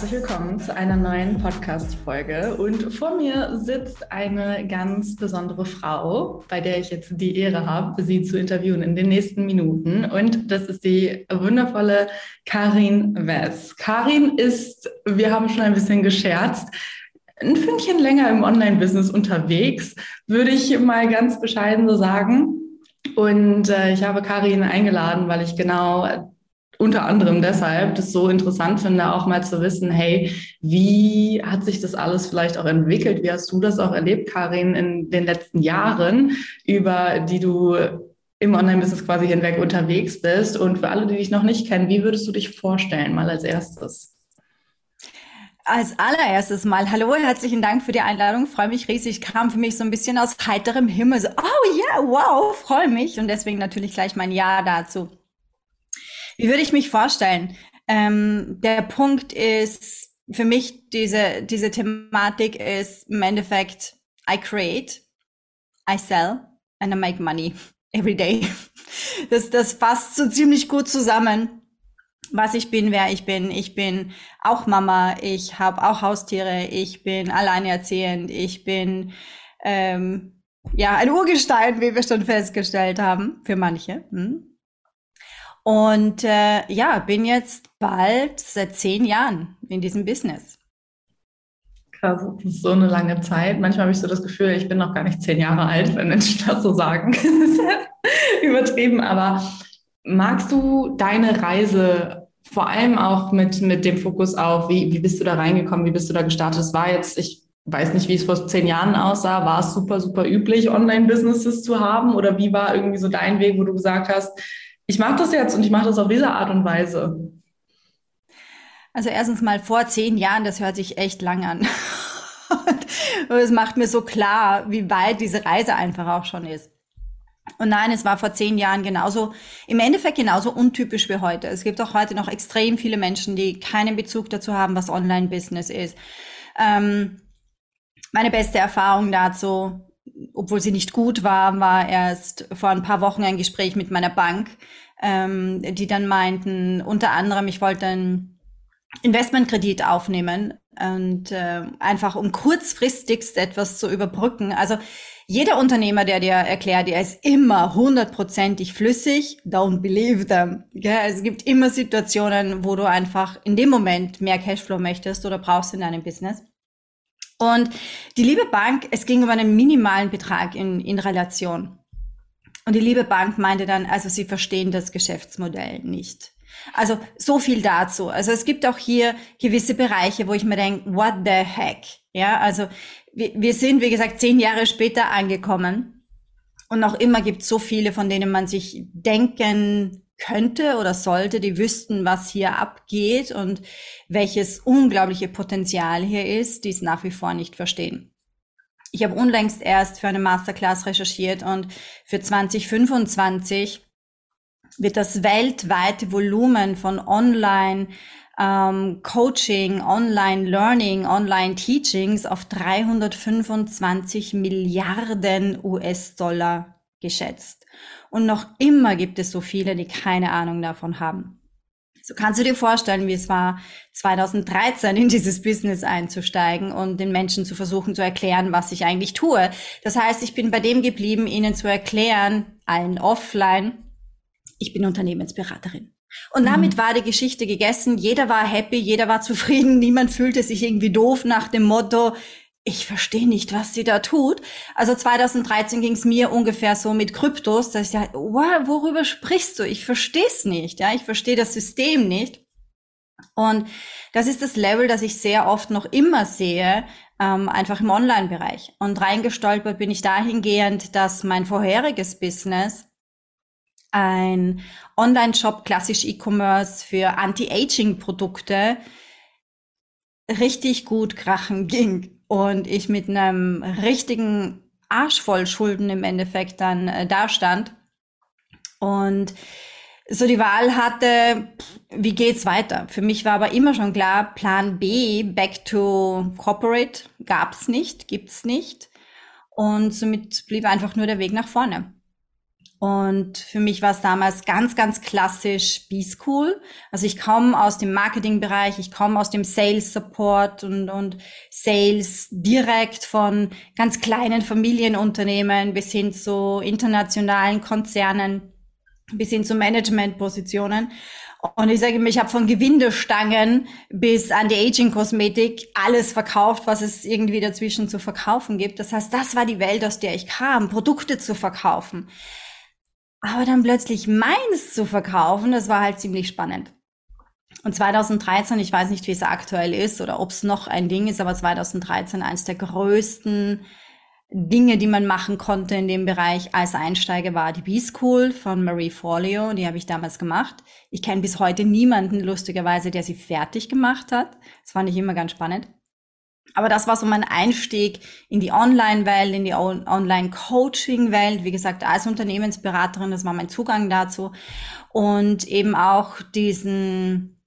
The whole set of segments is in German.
Herzlich willkommen zu einer neuen Podcast-Folge. Und vor mir sitzt eine ganz besondere Frau, bei der ich jetzt die Ehre habe, sie zu interviewen in den nächsten Minuten. Und das ist die wundervolle Karin Wess. Karin ist, wir haben schon ein bisschen gescherzt, ein Fünkchen länger im Online-Business unterwegs, würde ich mal ganz bescheiden so sagen. Und äh, ich habe Karin eingeladen, weil ich genau unter anderem deshalb das so interessant finde, auch mal zu wissen, hey, wie hat sich das alles vielleicht auch entwickelt? Wie hast du das auch erlebt, Karin, in den letzten Jahren, über die du im Online-Business quasi hinweg unterwegs bist? Und für alle, die dich noch nicht kennen, wie würdest du dich vorstellen, mal als erstes? Als allererstes mal, hallo, herzlichen Dank für die Einladung. Freue mich riesig. Kam für mich so ein bisschen aus heiterem Himmel. So, oh ja, yeah, wow, freue mich. Und deswegen natürlich gleich mein Ja dazu. Wie würde ich mich vorstellen? Ähm, der Punkt ist, für mich diese, diese Thematik ist im Endeffekt, I create, I sell and I make money every day. Das, das fasst so ziemlich gut zusammen, was ich bin, wer ich bin. Ich bin auch Mama, ich habe auch Haustiere, ich bin alleinerziehend, ich bin ähm, ja ein Urgestein, wie wir schon festgestellt haben, für manche. Hm? Und äh, ja, bin jetzt bald seit zehn Jahren in diesem Business. Krass, das ist so eine lange Zeit. Manchmal habe ich so das Gefühl, ich bin noch gar nicht zehn Jahre alt, wenn Menschen das so sagen. übertrieben. Aber magst du deine Reise vor allem auch mit, mit dem Fokus auf, wie, wie bist du da reingekommen, wie bist du da gestartet? Es war jetzt, ich weiß nicht, wie es vor zehn Jahren aussah. War es super, super üblich, Online-Businesses zu haben? Oder wie war irgendwie so dein Weg, wo du gesagt hast, ich mache das jetzt und ich mache das auf diese Art und Weise. Also erstens mal vor zehn Jahren, das hört sich echt lang an. und es macht mir so klar, wie weit diese Reise einfach auch schon ist. Und nein, es war vor zehn Jahren genauso, im Endeffekt genauso untypisch wie heute. Es gibt auch heute noch extrem viele Menschen, die keinen Bezug dazu haben, was Online-Business ist. Ähm, meine beste Erfahrung dazu obwohl sie nicht gut war, war erst vor ein paar Wochen ein Gespräch mit meiner Bank, ähm, die dann meinten, unter anderem, ich wollte einen Investmentkredit aufnehmen und äh, einfach um kurzfristigst etwas zu überbrücken. Also jeder Unternehmer, der dir erklärt, er ist immer hundertprozentig flüssig, don't believe them. Ja, es gibt immer Situationen, wo du einfach in dem Moment mehr Cashflow möchtest oder brauchst in deinem Business. Und die liebe Bank, es ging um einen minimalen Betrag in, in Relation. Und die liebe Bank meinte dann, also sie verstehen das Geschäftsmodell nicht. Also so viel dazu. Also es gibt auch hier gewisse Bereiche, wo ich mir denke, what the heck? Ja, also wir, wir sind, wie gesagt, zehn Jahre später angekommen. Und noch immer gibt es so viele, von denen man sich denken könnte oder sollte, die wüssten, was hier abgeht und welches unglaubliche Potenzial hier ist, die es nach wie vor nicht verstehen. Ich habe unlängst erst für eine Masterclass recherchiert und für 2025 wird das weltweite Volumen von Online ähm, Coaching, Online Learning, Online Teachings auf 325 Milliarden US-Dollar geschätzt. Und noch immer gibt es so viele, die keine Ahnung davon haben. So kannst du dir vorstellen, wie es war, 2013 in dieses Business einzusteigen und den Menschen zu versuchen zu erklären, was ich eigentlich tue. Das heißt, ich bin bei dem geblieben, ihnen zu erklären, allen offline, ich bin Unternehmensberaterin. Und damit mhm. war die Geschichte gegessen. Jeder war happy, jeder war zufrieden, niemand fühlte sich irgendwie doof nach dem Motto, ich verstehe nicht, was sie da tut. Also 2013 ging es mir ungefähr so mit Kryptos, dass ich dachte, wow, worüber sprichst du? Ich verstehe es nicht, ja, ich verstehe das System nicht. Und das ist das Level, das ich sehr oft noch immer sehe, ähm, einfach im Online-Bereich. Und reingestolpert bin ich dahingehend, dass mein vorheriges Business ein Online-Shop, klassisch E-Commerce für Anti-Aging-Produkte richtig gut krachen ging und ich mit einem richtigen Arsch voll Schulden im Endeffekt dann äh, dastand und so die Wahl hatte, wie geht's weiter? Für mich war aber immer schon klar, Plan B, back to corporate, gab's nicht, gibt's nicht. Und somit blieb einfach nur der Weg nach vorne. Und für mich war es damals ganz, ganz klassisch B-School. Also ich komme aus dem Marketingbereich, ich komme aus dem Sales Support und, und Sales direkt von ganz kleinen Familienunternehmen bis hin zu internationalen Konzernen, bis hin zu Managementpositionen. Und ich sage mir, ich habe von Gewindestangen bis an die Aging-Kosmetik alles verkauft, was es irgendwie dazwischen zu verkaufen gibt. Das heißt, das war die Welt, aus der ich kam, Produkte zu verkaufen. Aber dann plötzlich meins zu verkaufen, das war halt ziemlich spannend. Und 2013, ich weiß nicht, wie es aktuell ist oder ob es noch ein Ding ist, aber 2013 eines der größten Dinge, die man machen konnte in dem Bereich als Einsteiger war die B-School von Marie Forleo. Die habe ich damals gemacht. Ich kenne bis heute niemanden, lustigerweise, der sie fertig gemacht hat. Das fand ich immer ganz spannend. Aber das war so mein Einstieg in die Online-Welt, in die Online-Coaching-Welt. Wie gesagt, als Unternehmensberaterin, das war mein Zugang dazu. Und eben auch diesen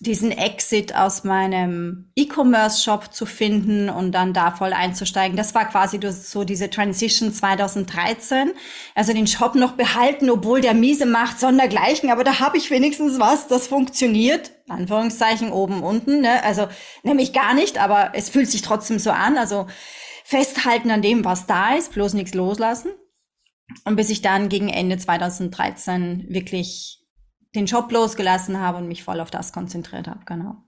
diesen Exit aus meinem E-Commerce-Shop zu finden und dann da voll einzusteigen. Das war quasi so diese Transition 2013. Also den Shop noch behalten, obwohl der miese macht, sondergleichen. Aber da habe ich wenigstens was, das funktioniert. Anführungszeichen oben, unten. Ne? Also nämlich gar nicht, aber es fühlt sich trotzdem so an. Also festhalten an dem, was da ist, bloß nichts loslassen. Und bis ich dann gegen Ende 2013 wirklich den Job losgelassen habe und mich voll auf das konzentriert habe, genau.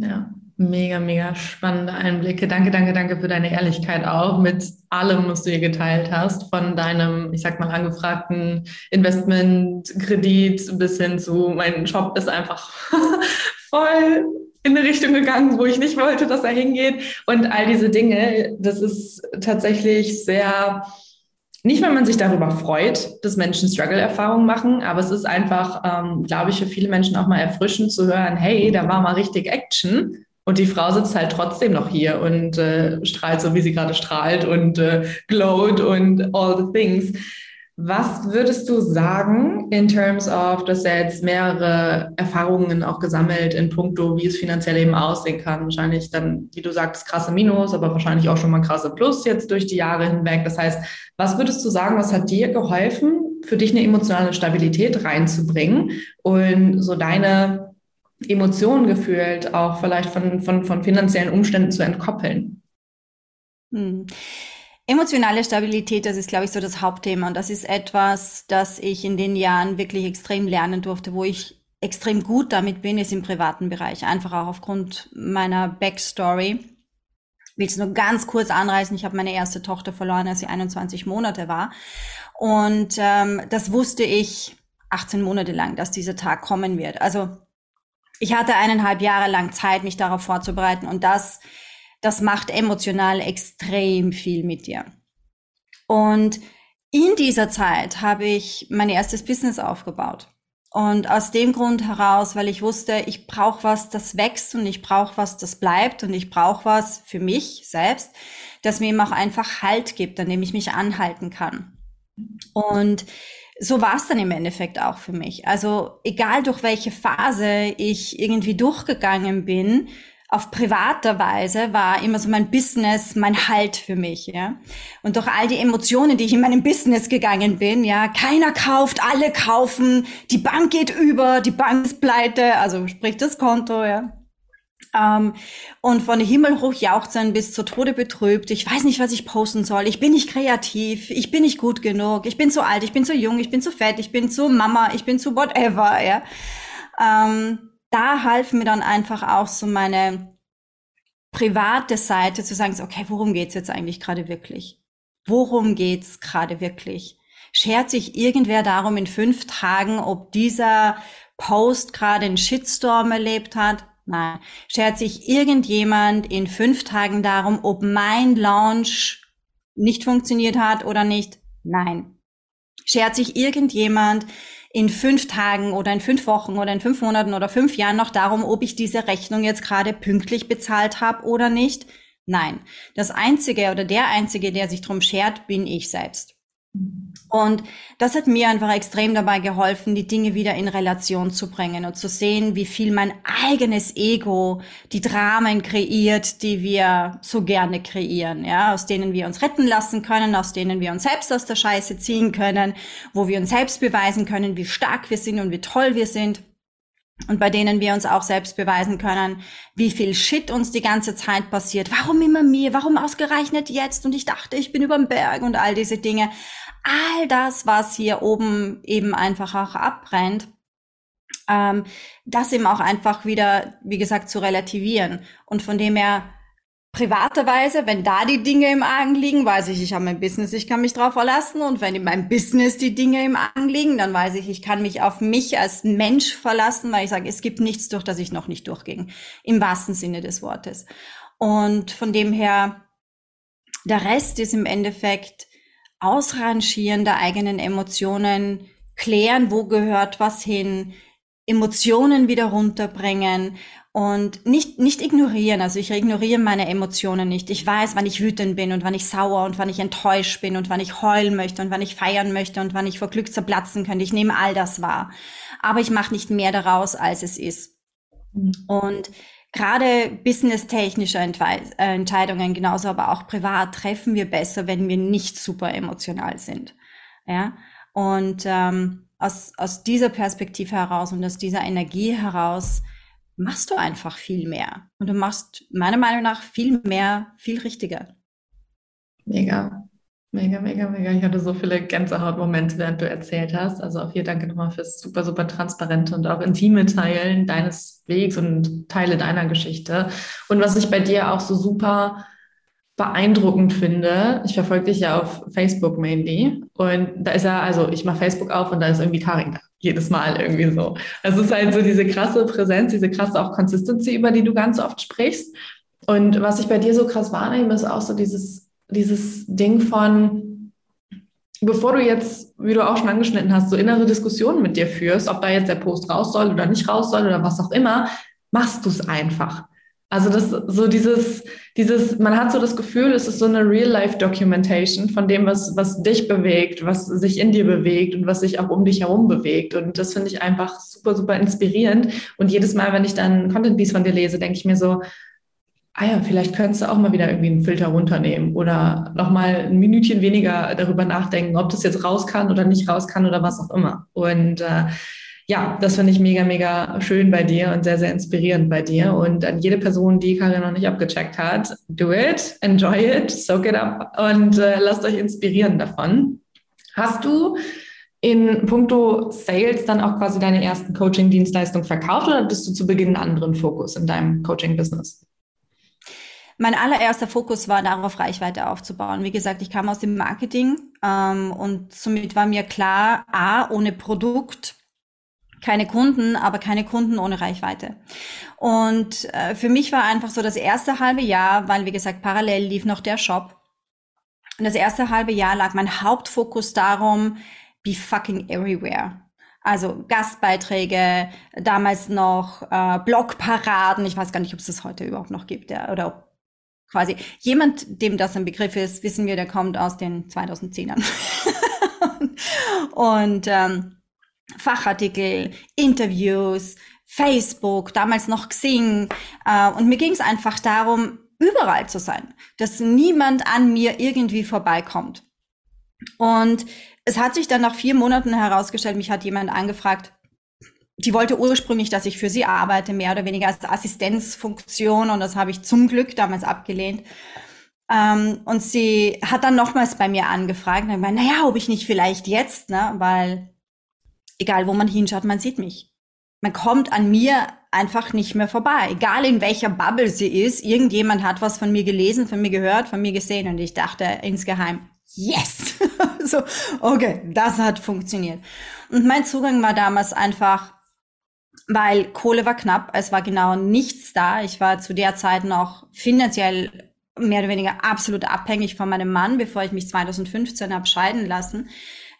Ja, mega, mega spannende Einblicke. Danke, danke, danke für deine Ehrlichkeit auch mit allem, was du hier geteilt hast, von deinem, ich sag mal, angefragten Investmentkredit bis hin zu, mein Job ist einfach voll in eine Richtung gegangen, wo ich nicht wollte, dass er hingeht und all diese Dinge. Das ist tatsächlich sehr nicht, wenn man sich darüber freut, dass Menschen Struggle-Erfahrungen machen, aber es ist einfach, ähm, glaube ich, für viele Menschen auch mal erfrischend zu hören, hey, da war mal richtig Action und die Frau sitzt halt trotzdem noch hier und äh, strahlt so, wie sie gerade strahlt und äh, glowed und all the things. Was würdest du sagen in terms of, dass er jetzt mehrere Erfahrungen auch gesammelt in puncto, wie es finanziell eben aussehen kann? Wahrscheinlich dann, wie du sagst, krasse Minus, aber wahrscheinlich auch schon mal krasse Plus jetzt durch die Jahre hinweg. Das heißt, was würdest du sagen, was hat dir geholfen, für dich eine emotionale Stabilität reinzubringen und so deine Emotionen gefühlt auch vielleicht von, von, von finanziellen Umständen zu entkoppeln? Hm. Emotionale Stabilität, das ist, glaube ich, so das Hauptthema. Und das ist etwas, das ich in den Jahren wirklich extrem lernen durfte, wo ich extrem gut damit bin, ist im privaten Bereich. Einfach auch aufgrund meiner Backstory. Ich will es nur ganz kurz anreißen. Ich habe meine erste Tochter verloren, als sie 21 Monate war. Und ähm, das wusste ich 18 Monate lang, dass dieser Tag kommen wird. Also ich hatte eineinhalb Jahre lang Zeit, mich darauf vorzubereiten. Und das das macht emotional extrem viel mit dir. Und in dieser Zeit habe ich mein erstes Business aufgebaut. Und aus dem Grund heraus, weil ich wusste, ich brauche was, das wächst und ich brauche was, das bleibt und ich brauche was für mich selbst, das mir eben auch einfach Halt gibt, an dem ich mich anhalten kann. Und so war es dann im Endeffekt auch für mich. Also egal durch welche Phase ich irgendwie durchgegangen bin, auf privater Weise war immer so mein Business mein Halt für mich, ja. Und durch all die Emotionen, die ich in meinem Business gegangen bin, ja, keiner kauft, alle kaufen, die Bank geht über, die Bank ist pleite, also sprich das Konto, ja. Ähm, und von Himmel hoch jauchzen bis zu Tode betrübt. Ich weiß nicht, was ich posten soll. Ich bin nicht kreativ. Ich bin nicht gut genug. Ich bin zu alt. Ich bin zu jung. Ich bin zu fett. Ich bin zu Mama. Ich bin zu whatever, ja. Ähm, da half mir dann einfach auch so meine private Seite zu sagen, okay, worum geht's jetzt eigentlich gerade wirklich? Worum geht's gerade wirklich? Schert sich irgendwer darum in fünf Tagen, ob dieser Post gerade einen Shitstorm erlebt hat? Nein. Schert sich irgendjemand in fünf Tagen darum, ob mein Launch nicht funktioniert hat oder nicht? Nein. schert sich irgendjemand in fünf Tagen oder in fünf Wochen oder in fünf Monaten oder fünf Jahren noch darum, ob ich diese Rechnung jetzt gerade pünktlich bezahlt habe oder nicht? Nein. Das Einzige oder der Einzige, der sich drum schert, bin ich selbst. Und das hat mir einfach extrem dabei geholfen, die Dinge wieder in Relation zu bringen und zu sehen, wie viel mein eigenes Ego die Dramen kreiert, die wir so gerne kreieren, ja, aus denen wir uns retten lassen können, aus denen wir uns selbst aus der Scheiße ziehen können, wo wir uns selbst beweisen können, wie stark wir sind und wie toll wir sind und bei denen wir uns auch selbst beweisen können, wie viel Shit uns die ganze Zeit passiert. Warum immer mir? Warum ausgerechnet jetzt? Und ich dachte, ich bin überm Berg und all diese Dinge. All das, was hier oben eben einfach auch abbrennt, ähm, das eben auch einfach wieder, wie gesagt, zu relativieren. Und von dem her, privaterweise, wenn da die Dinge im Argen liegen, weiß ich, ich habe mein Business, ich kann mich drauf verlassen. Und wenn in meinem Business die Dinge im Argen liegen, dann weiß ich, ich kann mich auf mich als Mensch verlassen, weil ich sage, es gibt nichts, durch das ich noch nicht durchging. Im wahrsten Sinne des Wortes. Und von dem her, der Rest ist im Endeffekt Ausrangieren der eigenen Emotionen, klären, wo gehört was hin, Emotionen wieder runterbringen und nicht, nicht ignorieren. Also ich ignoriere meine Emotionen nicht. Ich weiß, wann ich wütend bin und wann ich sauer und wann ich enttäuscht bin und wann ich heulen möchte und wann ich feiern möchte und wann ich vor Glück zerplatzen könnte. Ich nehme all das wahr. Aber ich mache nicht mehr daraus, als es ist. Und gerade businesstechnische äh, Entscheidungen, genauso aber auch privat, treffen wir besser, wenn wir nicht super emotional sind. Ja, und ähm, aus, aus dieser Perspektive heraus und aus dieser Energie heraus machst du einfach viel mehr. Und du machst meiner Meinung nach viel mehr, viel richtiger. Mega. Mega, mega, mega. Ich hatte so viele Gänsehautmomente, während du erzählt hast. Also auch hier danke nochmal fürs super, super transparente und auch intime Teilen deines Wegs und Teile deiner Geschichte. Und was ich bei dir auch so super beeindruckend finde, ich verfolge dich ja auf Facebook mainly und da ist ja, also ich mache Facebook auf und da ist irgendwie Tarik da. Jedes Mal irgendwie so. Es ist halt so diese krasse Präsenz, diese krasse auch Consistency, über die du ganz oft sprichst. Und was ich bei dir so krass wahrnehme, ist auch so dieses dieses Ding von, bevor du jetzt, wie du auch schon angeschnitten hast, so innere Diskussionen mit dir führst, ob da jetzt der Post raus soll oder nicht raus soll oder was auch immer, machst du es einfach. Also das so dieses, dieses, man hat so das Gefühl, es ist so eine Real-Life-Documentation von dem, was, was dich bewegt, was sich in dir bewegt und was sich auch um dich herum bewegt. Und das finde ich einfach super, super inspirierend. Und jedes Mal, wenn ich dann Content-Piece von dir lese, denke ich mir so, ah ja, vielleicht könntest du auch mal wieder irgendwie einen Filter runternehmen oder nochmal ein Minütchen weniger darüber nachdenken, ob das jetzt raus kann oder nicht raus kann oder was auch immer. Und äh, ja, das finde ich mega, mega schön bei dir und sehr, sehr inspirierend bei dir. Und an jede Person, die Karin noch nicht abgecheckt hat, do it, enjoy it, soak it up und äh, lasst euch inspirieren davon. Hast du in puncto Sales dann auch quasi deine ersten Coaching-Dienstleistungen verkauft oder bist du zu Beginn einen anderen Fokus in deinem Coaching-Business? Mein allererster Fokus war darauf, Reichweite aufzubauen. Wie gesagt, ich kam aus dem Marketing ähm, und somit war mir klar, a, ohne Produkt keine Kunden, aber keine Kunden ohne Reichweite. Und äh, für mich war einfach so das erste halbe Jahr, weil wie gesagt, parallel lief noch der Shop. Und das erste halbe Jahr lag mein Hauptfokus darum, be fucking everywhere. Also Gastbeiträge, damals noch äh, Blogparaden, ich weiß gar nicht, ob es das heute überhaupt noch gibt, ja, oder ob quasi jemand, dem das ein Begriff ist, wissen wir, der kommt aus den 2010ern. und ähm, Fachartikel, Interviews, Facebook, damals noch Xing. Äh, und mir ging es einfach darum, überall zu sein, dass niemand an mir irgendwie vorbeikommt. Und es hat sich dann nach vier Monaten herausgestellt, mich hat jemand angefragt, die wollte ursprünglich, dass ich für sie arbeite, mehr oder weniger als Assistenzfunktion und das habe ich zum Glück damals abgelehnt. Ähm, und sie hat dann nochmals bei mir angefragt und gemeint, naja, ob ich nicht vielleicht jetzt, ne, weil egal wo man hinschaut, man sieht mich. Man kommt an mir einfach nicht mehr vorbei. Egal in welcher Bubble sie ist, irgendjemand hat was von mir gelesen, von mir gehört, von mir gesehen und ich dachte insgeheim, yes! so, okay, das hat funktioniert. Und mein Zugang war damals einfach, weil Kohle war knapp, es war genau nichts da. Ich war zu der Zeit noch finanziell mehr oder weniger absolut abhängig von meinem Mann, bevor ich mich 2015 habe scheiden lassen.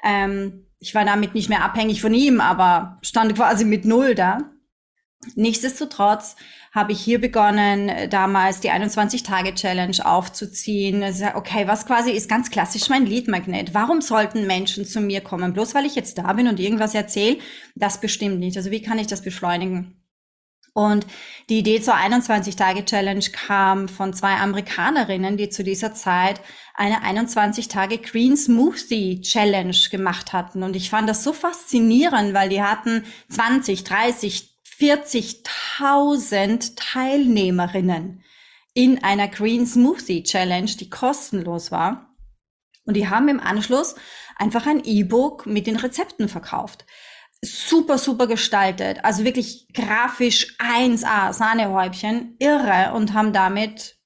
Ähm, ich war damit nicht mehr abhängig von ihm, aber stand quasi mit Null da. Nichtsdestotrotz habe ich hier begonnen, damals die 21-Tage-Challenge aufzuziehen. Also, okay, was quasi ist ganz klassisch mein Lead-Magnet? Warum sollten Menschen zu mir kommen? Bloß weil ich jetzt da bin und irgendwas erzähle? Das bestimmt nicht. Also wie kann ich das beschleunigen? Und die Idee zur 21-Tage-Challenge kam von zwei Amerikanerinnen, die zu dieser Zeit eine 21-Tage-Green Smoothie Challenge gemacht hatten. Und ich fand das so faszinierend, weil die hatten 20, 30, 40.000 Teilnehmerinnen in einer Green Smoothie Challenge, die kostenlos war. Und die haben im Anschluss einfach ein E-Book mit den Rezepten verkauft. Super, super gestaltet. Also wirklich grafisch 1A, Sahnehäubchen, irre und haben damit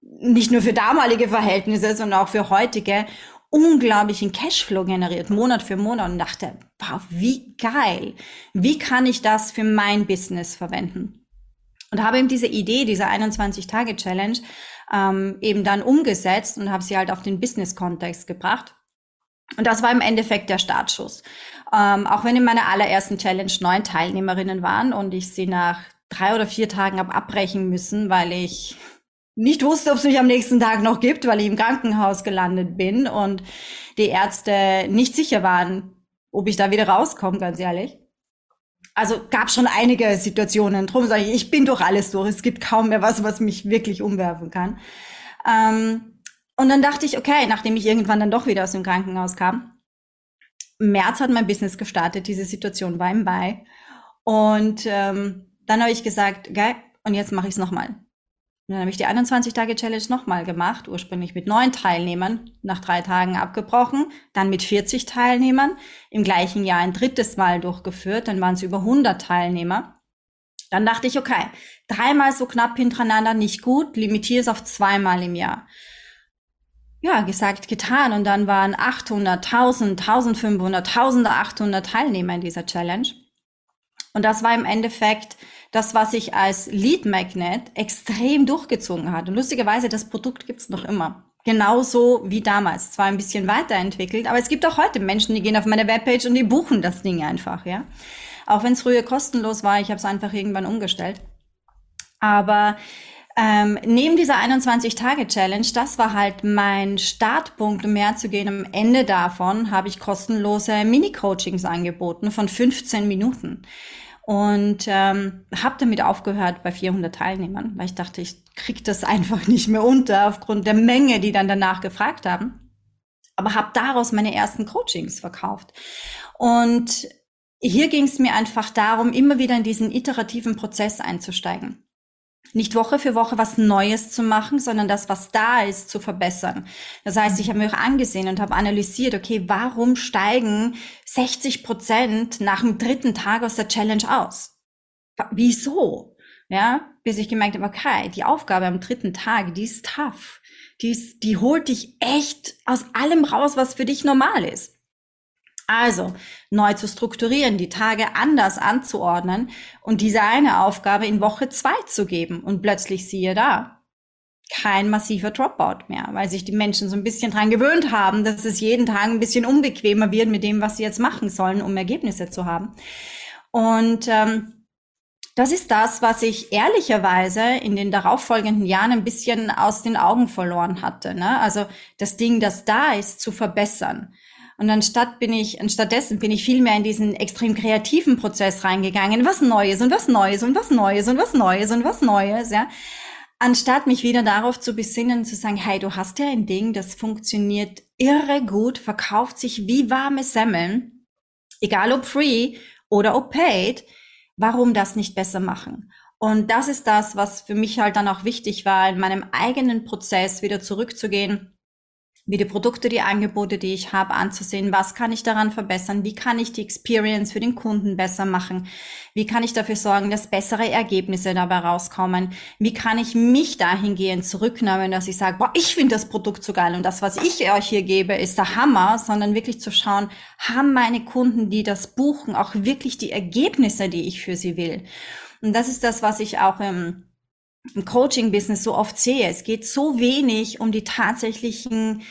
nicht nur für damalige Verhältnisse, sondern auch für heutige unglaublichen Cashflow generiert, Monat für Monat und dachte, wow, wie geil. Wie kann ich das für mein Business verwenden? Und habe eben diese Idee, diese 21-Tage-Challenge, ähm, eben dann umgesetzt und habe sie halt auf den Business-Kontext gebracht. Und das war im Endeffekt der Startschuss. Ähm, auch wenn in meiner allerersten Challenge neun Teilnehmerinnen waren und ich sie nach drei oder vier Tagen habe abbrechen müssen, weil ich nicht wusste, ob es mich am nächsten Tag noch gibt, weil ich im Krankenhaus gelandet bin und die Ärzte nicht sicher waren, ob ich da wieder rauskomme, ganz ehrlich. Also gab schon einige Situationen. Drum sage ich, ich bin durch alles durch. Es gibt kaum mehr was, was mich wirklich umwerfen kann. Ähm, und dann dachte ich, okay, nachdem ich irgendwann dann doch wieder aus dem Krankenhaus kam, März hat mein Business gestartet, diese Situation war im Mai. Und ähm, dann habe ich gesagt, geil, und jetzt mache ich es nochmal. Und dann habe ich die 21-Tage-Challenge nochmal gemacht, ursprünglich mit neun Teilnehmern, nach drei Tagen abgebrochen, dann mit 40 Teilnehmern, im gleichen Jahr ein drittes Mal durchgeführt, dann waren es über 100 Teilnehmer. Dann dachte ich, okay, dreimal so knapp hintereinander nicht gut, limitiere es auf zweimal im Jahr. Ja, gesagt, getan. Und dann waren 800, 1000, 1500, 1800 Teilnehmer in dieser Challenge. Und das war im Endeffekt das, was sich als Lead Magnet extrem durchgezogen hat. Und lustigerweise, das Produkt gibt's noch immer. Genauso wie damals. Zwar ein bisschen weiterentwickelt, aber es gibt auch heute Menschen, die gehen auf meine Webpage und die buchen das Ding einfach, ja. Auch wenn es früher kostenlos war, ich habe es einfach irgendwann umgestellt. Aber ähm, neben dieser 21-Tage-Challenge, das war halt mein Startpunkt, um mehr zu gehen. Am Ende davon habe ich kostenlose Mini-Coachings angeboten von 15 Minuten und ähm, habe damit aufgehört bei 400 Teilnehmern, weil ich dachte, ich krieg das einfach nicht mehr unter aufgrund der Menge, die dann danach gefragt haben. Aber habe daraus meine ersten Coachings verkauft. Und hier ging es mir einfach darum, immer wieder in diesen iterativen Prozess einzusteigen nicht Woche für Woche was Neues zu machen, sondern das, was da ist, zu verbessern. Das heißt, ich habe mir auch angesehen und habe analysiert, okay, warum steigen 60 Prozent nach dem dritten Tag aus der Challenge aus? Wieso? Ja, bis ich gemerkt habe, okay, die Aufgabe am dritten Tag, die ist tough. Die, ist, die holt dich echt aus allem raus, was für dich normal ist. Also neu zu strukturieren, die Tage anders anzuordnen und diese eine Aufgabe in Woche zwei zu geben und plötzlich siehe da, kein massiver Dropout mehr, weil sich die Menschen so ein bisschen dran gewöhnt haben, dass es jeden Tag ein bisschen unbequemer wird mit dem, was sie jetzt machen sollen, um Ergebnisse zu haben. Und ähm, das ist das, was ich ehrlicherweise in den darauffolgenden Jahren ein bisschen aus den Augen verloren hatte. Ne? Also das Ding, das da ist, zu verbessern. Und anstatt bin ich, anstattdessen bin ich viel mehr in diesen extrem kreativen Prozess reingegangen. Was Neues und was Neues und was Neues und was Neues und was Neues, ja. Anstatt mich wieder darauf zu besinnen, zu sagen, hey, du hast ja ein Ding, das funktioniert irre gut, verkauft sich wie warme Semmeln, egal ob free oder ob paid, warum das nicht besser machen? Und das ist das, was für mich halt dann auch wichtig war, in meinem eigenen Prozess wieder zurückzugehen wie die Produkte, die Angebote, die ich habe, anzusehen. Was kann ich daran verbessern? Wie kann ich die Experience für den Kunden besser machen? Wie kann ich dafür sorgen, dass bessere Ergebnisse dabei rauskommen? Wie kann ich mich dahingehend zurücknehmen, dass ich sage, boah, ich finde das Produkt so geil und das, was ich euch hier gebe, ist der Hammer, sondern wirklich zu schauen, haben meine Kunden, die das buchen, auch wirklich die Ergebnisse, die ich für sie will? Und das ist das, was ich auch im im Coaching-Business so oft sehe. Es geht so wenig um die tatsächlichen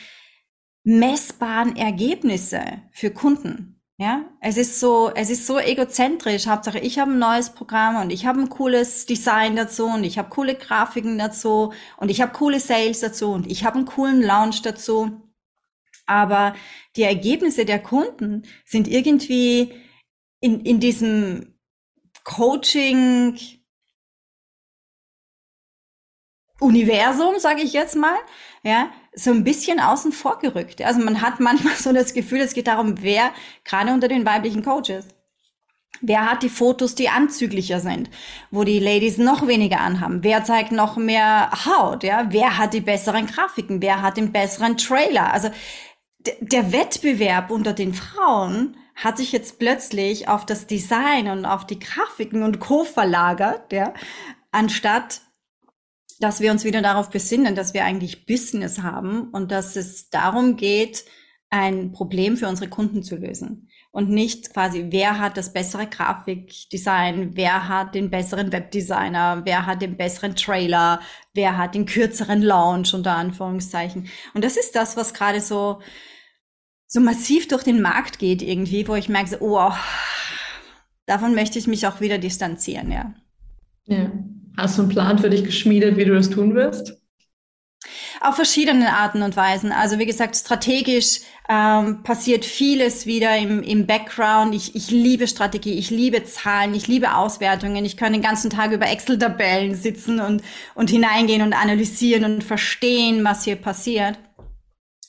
messbaren Ergebnisse für Kunden. Ja, es ist so, es ist so egozentrisch. Hauptsache, ich habe ein neues Programm und ich habe ein cooles Design dazu und ich habe coole Grafiken dazu und ich habe coole Sales dazu und ich habe einen coolen Launch dazu. Aber die Ergebnisse der Kunden sind irgendwie in, in diesem Coaching Universum, sage ich jetzt mal, ja, so ein bisschen außen vor gerückt. Also man hat manchmal so das Gefühl, es geht darum, wer gerade unter den weiblichen Coaches, wer hat die Fotos, die anzüglicher sind, wo die Ladies noch weniger anhaben, wer zeigt noch mehr Haut, ja, wer hat die besseren Grafiken, wer hat den besseren Trailer. Also der Wettbewerb unter den Frauen hat sich jetzt plötzlich auf das Design und auf die Grafiken und Co. verlagert, ja, anstatt dass wir uns wieder darauf besinnen, dass wir eigentlich Business haben und dass es darum geht, ein Problem für unsere Kunden zu lösen. Und nicht quasi, wer hat das bessere Grafikdesign, wer hat den besseren Webdesigner, wer hat den besseren Trailer, wer hat den kürzeren Launch unter Anführungszeichen. Und das ist das, was gerade so, so massiv durch den Markt geht irgendwie, wo ich merke, so, oh, davon möchte ich mich auch wieder distanzieren, ja. Ja. Hast du einen Plan für dich geschmiedet, wie du das tun wirst? Auf verschiedene Arten und Weisen. Also wie gesagt, strategisch ähm, passiert vieles wieder im, im Background. Ich, ich liebe Strategie, ich liebe Zahlen, ich liebe Auswertungen. Ich kann den ganzen Tag über Excel-Tabellen sitzen und, und hineingehen und analysieren und verstehen, was hier passiert.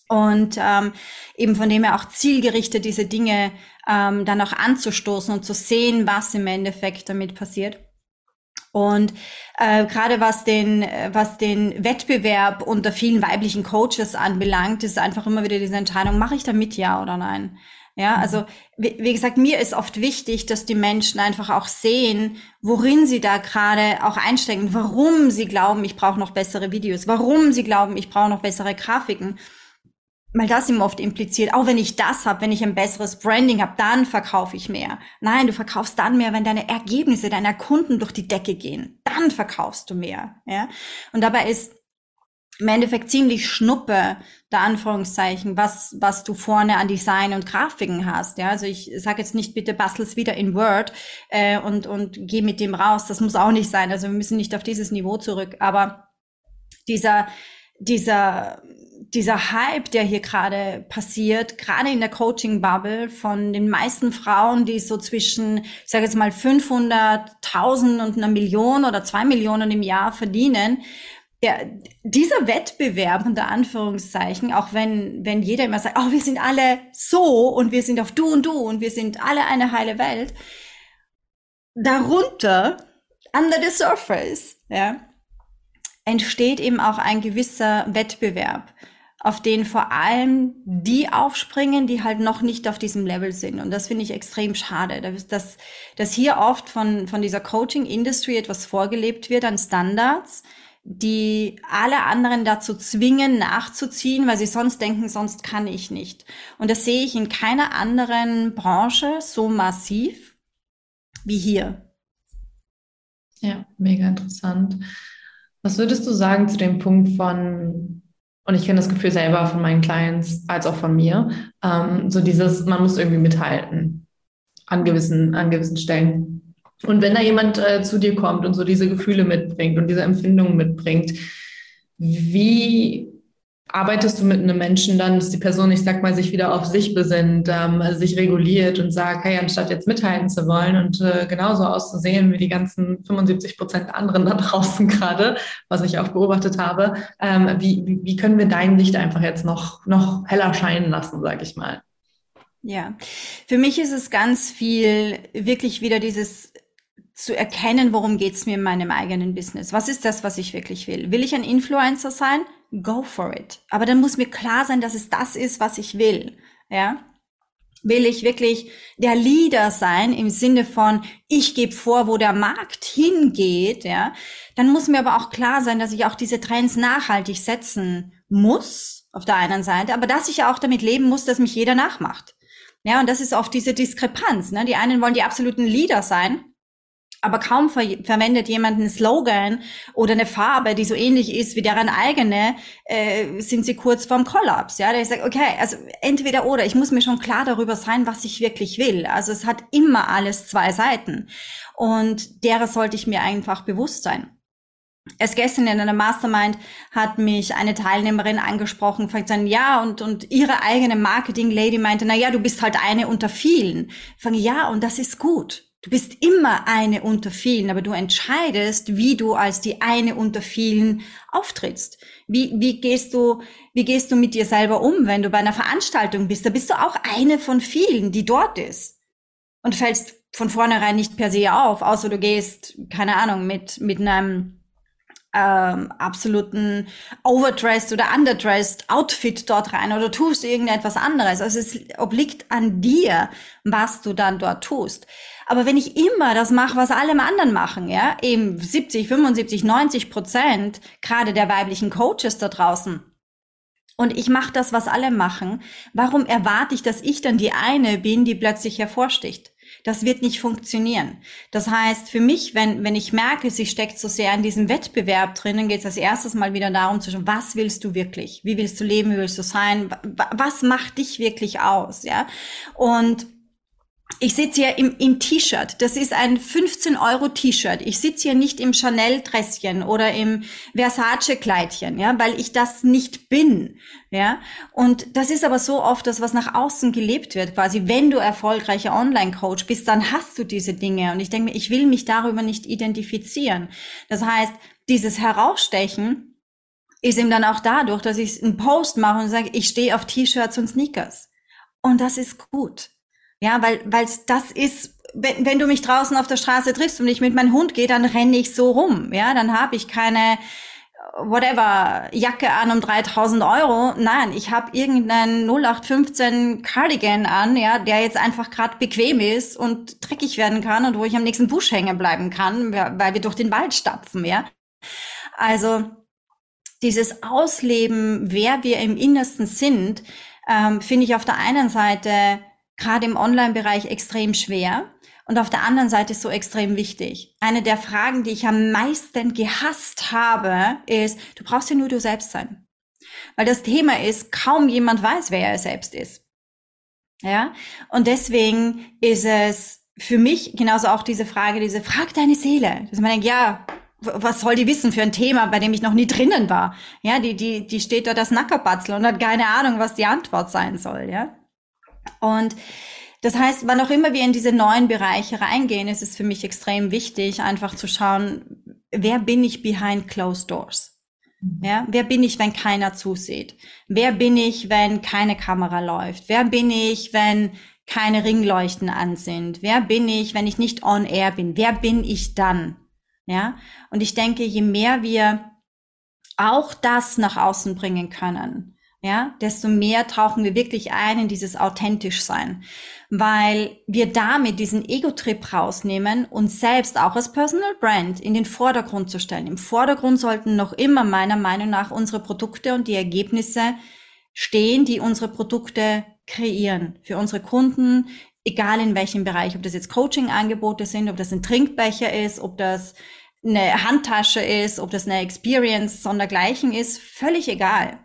Und ähm, eben von dem her auch zielgerichtet diese Dinge ähm, dann auch anzustoßen und zu sehen, was im Endeffekt damit passiert. Und äh, gerade was den, was den Wettbewerb unter vielen weiblichen Coaches anbelangt, ist einfach immer wieder diese Entscheidung, mache ich da mit, ja oder nein? Ja, mhm. also wie, wie, gesagt, mir ist oft wichtig, dass die Menschen einfach auch sehen, worin sie da gerade auch einstecken, warum sie glauben, ich brauche noch bessere Videos, warum sie glauben, ich brauche noch bessere Grafiken weil das ihm oft impliziert, auch wenn ich das habe, wenn ich ein besseres Branding habe, dann verkaufe ich mehr. Nein, du verkaufst dann mehr, wenn deine Ergebnisse deiner Kunden durch die Decke gehen. Dann verkaufst du mehr. Ja? Und dabei ist im Endeffekt ziemlich schnuppe, der Anführungszeichen, was, was du vorne an Design und Grafiken hast. Ja, also ich sage jetzt nicht, bitte bastel's wieder in Word äh, und, und geh mit dem raus. Das muss auch nicht sein. Also wir müssen nicht auf dieses Niveau zurück. Aber dieser, dieser dieser Hype, der hier gerade passiert, gerade in der Coaching-Bubble von den meisten Frauen, die so zwischen, ich sage jetzt mal 500.000 und einer Million oder zwei Millionen im Jahr verdienen, der, dieser Wettbewerb unter Anführungszeichen, auch wenn, wenn jeder immer sagt, oh, wir sind alle so und wir sind auf du und du und wir sind alle eine heile Welt, darunter, under the surface, ja, entsteht eben auch ein gewisser Wettbewerb auf den vor allem die aufspringen, die halt noch nicht auf diesem Level sind. Und das finde ich extrem schade, dass, dass hier oft von, von dieser Coaching-Industry etwas vorgelebt wird an Standards, die alle anderen dazu zwingen, nachzuziehen, weil sie sonst denken, sonst kann ich nicht. Und das sehe ich in keiner anderen Branche so massiv wie hier. Ja, mega interessant. Was würdest du sagen zu dem Punkt von und ich kenne das Gefühl selber von meinen Clients als auch von mir. Ähm, so dieses, man muss irgendwie mithalten an gewissen, an gewissen Stellen. Und wenn da jemand äh, zu dir kommt und so diese Gefühle mitbringt und diese Empfindungen mitbringt, wie arbeitest du mit einem Menschen dann, dass die Person, ich sag mal, sich wieder auf sich besinnt, ähm, sich reguliert und sagt, hey, anstatt jetzt mithalten zu wollen und äh, genauso auszusehen wie die ganzen 75 Prozent anderen da draußen gerade, was ich auch beobachtet habe, ähm, wie, wie, wie können wir dein Licht einfach jetzt noch, noch heller scheinen lassen, sag ich mal? Ja, für mich ist es ganz viel wirklich wieder dieses zu erkennen, worum geht's mir in meinem eigenen Business. Was ist das, was ich wirklich will? Will ich ein Influencer sein? Go for it. Aber dann muss mir klar sein, dass es das ist, was ich will. Ja? Will ich wirklich der Leader sein im Sinne von, ich gebe vor, wo der Markt hingeht, ja? Dann muss mir aber auch klar sein, dass ich auch diese Trends nachhaltig setzen muss, auf der einen Seite, aber dass ich auch damit leben muss, dass mich jeder nachmacht. Ja, und das ist oft diese Diskrepanz. Ne? Die einen wollen die absoluten Leader sein, aber kaum ver verwendet jemand einen Slogan oder eine Farbe, die so ähnlich ist wie deren eigene, äh, sind sie kurz vorm Kollaps. Ja, ich sage, okay, also entweder oder. Ich muss mir schon klar darüber sein, was ich wirklich will. Also es hat immer alles zwei Seiten und derer sollte ich mir einfach bewusst sein. Erst gestern in einer Mastermind hat mich eine Teilnehmerin angesprochen, fragt dann, ja, und, und ihre eigene Marketing-Lady meinte, na ja, du bist halt eine unter vielen. Ich fange, ja, und das ist gut. Du bist immer eine unter vielen, aber du entscheidest, wie du als die eine unter vielen auftrittst. Wie, wie gehst du, wie gehst du mit dir selber um, wenn du bei einer Veranstaltung bist? Da bist du auch eine von vielen, die dort ist. Und fällst von vornherein nicht per se auf, außer du gehst, keine Ahnung, mit, mit einem ähm, absoluten overdressed oder underdressed Outfit dort rein oder tust irgendetwas anderes. Also es obliegt an dir, was du dann dort tust. Aber wenn ich immer das mache, was alle anderen machen, ja, eben 70, 75, 90 Prozent, gerade der weiblichen Coaches da draußen, und ich mache das, was alle machen, warum erwarte ich, dass ich dann die eine bin, die plötzlich hervorsticht? Das wird nicht funktionieren. Das heißt, für mich, wenn, wenn ich merke, sie steckt so sehr in diesem Wettbewerb drinnen, geht es als erstes mal wieder darum zu schauen, was willst du wirklich? Wie willst du leben? Wie willst du sein? Was macht dich wirklich aus? Ja. Und ich sitze hier im, im T-Shirt. Das ist ein 15 Euro T-Shirt. Ich sitze hier nicht im Chanel-Dresschen oder im Versace-Kleidchen, ja, weil ich das nicht bin, ja. Und das ist aber so oft das, was nach außen gelebt wird, quasi. Wenn du erfolgreicher Online-Coach bist, dann hast du diese Dinge. Und ich denke mir, ich will mich darüber nicht identifizieren. Das heißt, dieses Herausstechen ist eben dann auch dadurch, dass ich einen Post mache und sage, ich stehe auf T-Shirts und Sneakers. Und das ist gut. Ja, weil weil das ist, wenn, wenn du mich draußen auf der Straße triffst und ich mit meinem Hund gehe, dann renne ich so rum. Ja, dann habe ich keine whatever Jacke an um 3000 Euro. Nein, ich habe irgendeinen 0815 Cardigan an, ja, der jetzt einfach gerade bequem ist und dreckig werden kann und wo ich am nächsten Busch hängen bleiben kann, weil wir durch den Wald stapfen, ja. Also dieses Ausleben, wer wir im Innersten sind, ähm, finde ich auf der einen Seite gerade im Online-Bereich extrem schwer und auf der anderen Seite so extrem wichtig. Eine der Fragen, die ich am meisten gehasst habe, ist, du brauchst ja nur du selbst sein. Weil das Thema ist, kaum jemand weiß, wer er selbst ist. Ja? Und deswegen ist es für mich genauso auch diese Frage, diese Frag deine Seele. Dass man denkt, ja, was soll die wissen für ein Thema, bei dem ich noch nie drinnen war? Ja, die, die, die steht da das Nackerbatzel und hat keine Ahnung, was die Antwort sein soll, ja? Und das heißt, wann auch immer wir in diese neuen Bereiche reingehen, ist es für mich extrem wichtig, einfach zu schauen, wer bin ich behind closed doors? Ja, wer bin ich, wenn keiner zusieht? Wer bin ich, wenn keine Kamera läuft? Wer bin ich, wenn keine Ringleuchten an sind? Wer bin ich, wenn ich nicht on air bin? Wer bin ich dann? Ja, und ich denke, je mehr wir auch das nach außen bringen können, ja, desto mehr tauchen wir wirklich ein in dieses authentisch sein, weil wir damit diesen Ego-Trip rausnehmen, uns selbst auch als Personal Brand in den Vordergrund zu stellen. Im Vordergrund sollten noch immer meiner Meinung nach unsere Produkte und die Ergebnisse stehen, die unsere Produkte kreieren für unsere Kunden, egal in welchem Bereich, ob das jetzt Coaching-Angebote sind, ob das ein Trinkbecher ist, ob das eine Handtasche ist, ob das eine Experience sondergleichen ist, völlig egal.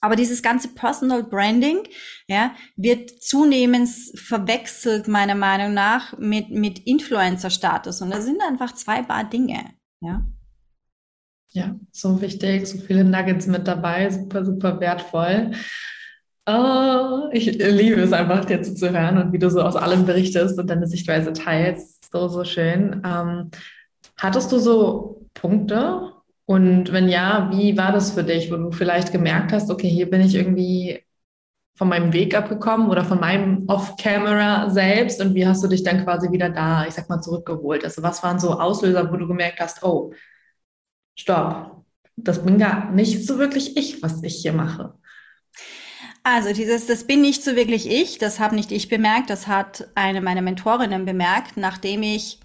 Aber dieses ganze Personal Branding, ja, wird zunehmend verwechselt, meiner Meinung nach, mit, mit Influencer-Status. Und das sind einfach zwei Paar Dinge, ja. Ja, so wichtig, so viele Nuggets mit dabei, super, super wertvoll. Oh, ich liebe es einfach, dir zuzuhören und wie du so aus allem berichtest und deine Sichtweise teilst. So, so schön. Ähm, hattest du so Punkte, und wenn ja, wie war das für dich, wo du vielleicht gemerkt hast, okay, hier bin ich irgendwie von meinem Weg abgekommen oder von meinem Off-Camera selbst und wie hast du dich dann quasi wieder da, ich sag mal, zurückgeholt? Also was waren so Auslöser, wo du gemerkt hast, oh, stopp, das bin gar nicht so wirklich ich, was ich hier mache? Also dieses, das bin nicht so wirklich ich, das habe nicht ich bemerkt, das hat eine meiner Mentorinnen bemerkt, nachdem ich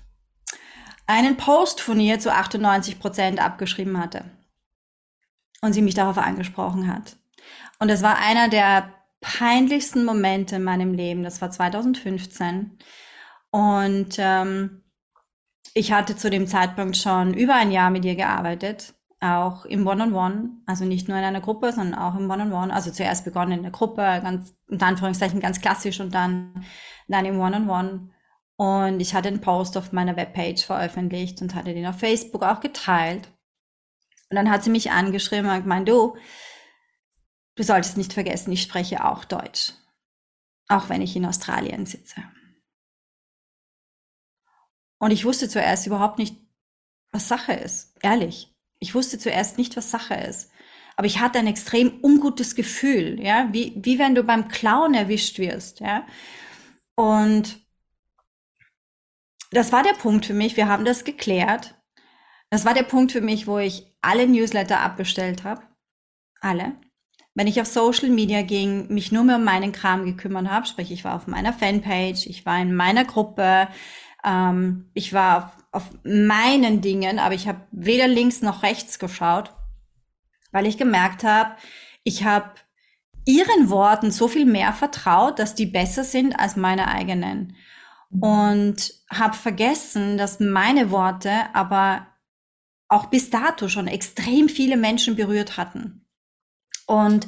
einen Post von ihr zu 98 Prozent abgeschrieben hatte. Und sie mich darauf angesprochen hat. Und es war einer der peinlichsten Momente in meinem Leben. Das war 2015. Und ähm, ich hatte zu dem Zeitpunkt schon über ein Jahr mit ihr gearbeitet, auch im One-on-One, also nicht nur in einer Gruppe, sondern auch im One-on-One. Also zuerst begonnen in der Gruppe, ganz, in Anführungszeichen ganz klassisch und dann, dann im One-on-One. Und ich hatte einen Post auf meiner Webpage veröffentlicht und hatte den auf Facebook auch geteilt. Und dann hat sie mich angeschrieben und gemeint, du, du solltest nicht vergessen, ich spreche auch Deutsch. Auch wenn ich in Australien sitze. Und ich wusste zuerst überhaupt nicht, was Sache ist. Ehrlich. Ich wusste zuerst nicht, was Sache ist. Aber ich hatte ein extrem ungutes Gefühl, ja, wie, wie wenn du beim Clown erwischt wirst, ja. Und das war der Punkt für mich. Wir haben das geklärt. Das war der Punkt für mich, wo ich alle Newsletter abbestellt habe. Alle. Wenn ich auf Social Media ging, mich nur mehr um meinen Kram gekümmert habe, sprich, ich war auf meiner Fanpage, ich war in meiner Gruppe, ähm, ich war auf, auf meinen Dingen, aber ich habe weder links noch rechts geschaut, weil ich gemerkt habe, ich habe ihren Worten so viel mehr vertraut, dass die besser sind als meine eigenen. Und habe vergessen, dass meine Worte aber auch bis dato schon extrem viele Menschen berührt hatten. Und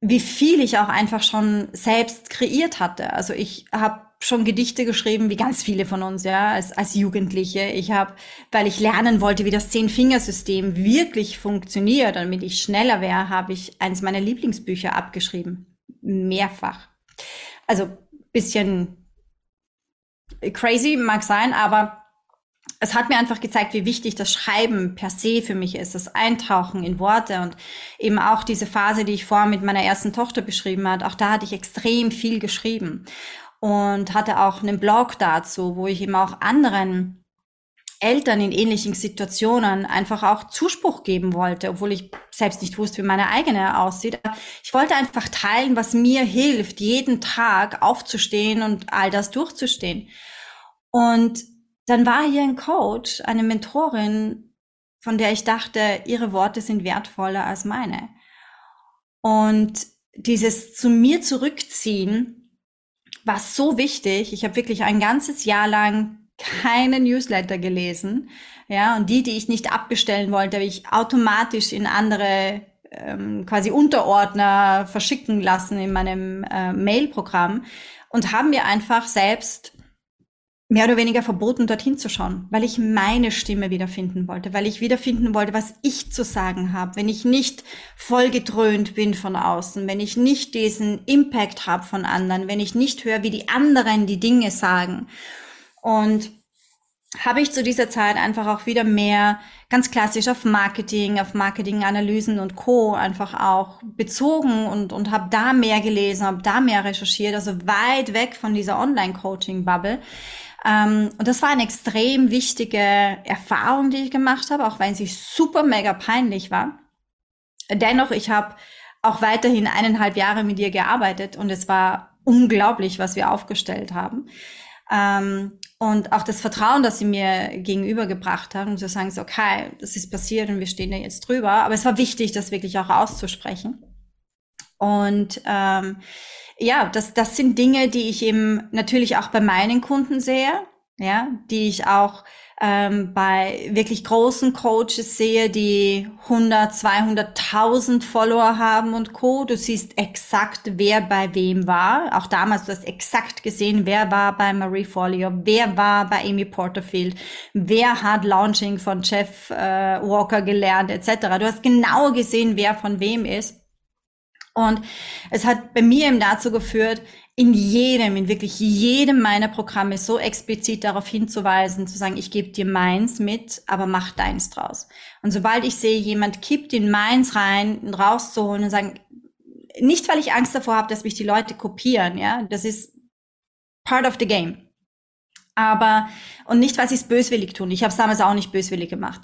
wie viel ich auch einfach schon selbst kreiert hatte. Also ich habe schon Gedichte geschrieben, wie ganz viele von uns, ja, als, als Jugendliche. Ich habe, weil ich lernen wollte, wie das Zehn-Fingersystem wirklich funktioniert, damit ich schneller wäre, habe ich eins meiner Lieblingsbücher abgeschrieben. Mehrfach. Also bisschen crazy mag sein, aber es hat mir einfach gezeigt, wie wichtig das Schreiben per se für mich ist, das Eintauchen in Worte und eben auch diese Phase, die ich vorher mit meiner ersten Tochter beschrieben hat. Auch da hatte ich extrem viel geschrieben und hatte auch einen Blog dazu, wo ich eben auch anderen Eltern in ähnlichen Situationen einfach auch Zuspruch geben wollte, obwohl ich selbst nicht wusste, wie meine eigene aussieht. Ich wollte einfach teilen, was mir hilft, jeden Tag aufzustehen und all das durchzustehen. Und dann war hier ein Coach, eine Mentorin, von der ich dachte, ihre Worte sind wertvoller als meine. Und dieses zu mir zurückziehen, war so wichtig. Ich habe wirklich ein ganzes Jahr lang keine Newsletter gelesen. Ja, und die, die ich nicht abbestellen wollte, habe ich automatisch in andere ähm, quasi Unterordner verschicken lassen in meinem äh, Mail-Programm und haben mir einfach selbst mehr oder weniger verboten, dorthin zu schauen, weil ich meine Stimme wiederfinden wollte, weil ich wiederfinden wollte, was ich zu sagen habe, wenn ich nicht vollgedröhnt bin von außen, wenn ich nicht diesen Impact habe von anderen, wenn ich nicht höre, wie die anderen die Dinge sagen. Und habe ich zu dieser Zeit einfach auch wieder mehr ganz klassisch auf Marketing, auf Marketinganalysen und Co. einfach auch bezogen und, und habe da mehr gelesen, habe da mehr recherchiert, also weit weg von dieser Online-Coaching-Bubble ähm, und das war eine extrem wichtige Erfahrung, die ich gemacht habe, auch wenn sie super mega peinlich war. Dennoch, ich habe auch weiterhin eineinhalb Jahre mit ihr gearbeitet und es war unglaublich, was wir aufgestellt haben. Ähm, und auch das Vertrauen, das sie mir gegenübergebracht haben, zu sagen, so, okay, das ist passiert und wir stehen da jetzt drüber. Aber es war wichtig, das wirklich auch auszusprechen. Und ähm, ja, das, das sind Dinge, die ich eben natürlich auch bei meinen Kunden sehe, ja, die ich auch ähm, bei wirklich großen Coaches sehe, die 100, 200.000 Follower haben und Co. Du siehst exakt, wer bei wem war. Auch damals, du hast exakt gesehen, wer war bei Marie Folio, wer war bei Amy Porterfield, wer hat Launching von Jeff äh, Walker gelernt, etc. Du hast genau gesehen, wer von wem ist. Und es hat bei mir eben dazu geführt, in jedem, in wirklich jedem meiner Programme so explizit darauf hinzuweisen, zu sagen, ich gebe dir meins mit, aber mach deins draus. Und sobald ich sehe, jemand kippt in meins rein, rauszuholen und sagen, nicht weil ich Angst davor habe, dass mich die Leute kopieren, ja, das ist part of the game. Aber, und nicht, weil sie es böswillig tun. Ich habe es damals auch nicht böswillig gemacht.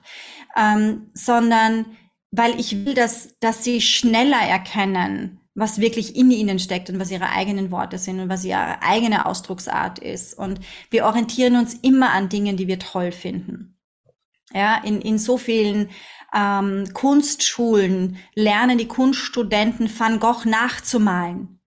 Ähm, sondern weil ich will, dass, dass sie schneller erkennen, was wirklich in ihnen steckt und was ihre eigenen Worte sind und was ihre eigene Ausdrucksart ist. Und wir orientieren uns immer an Dingen, die wir toll finden. Ja, in, in so vielen ähm, Kunstschulen lernen die Kunststudenten Van Gogh nachzumalen.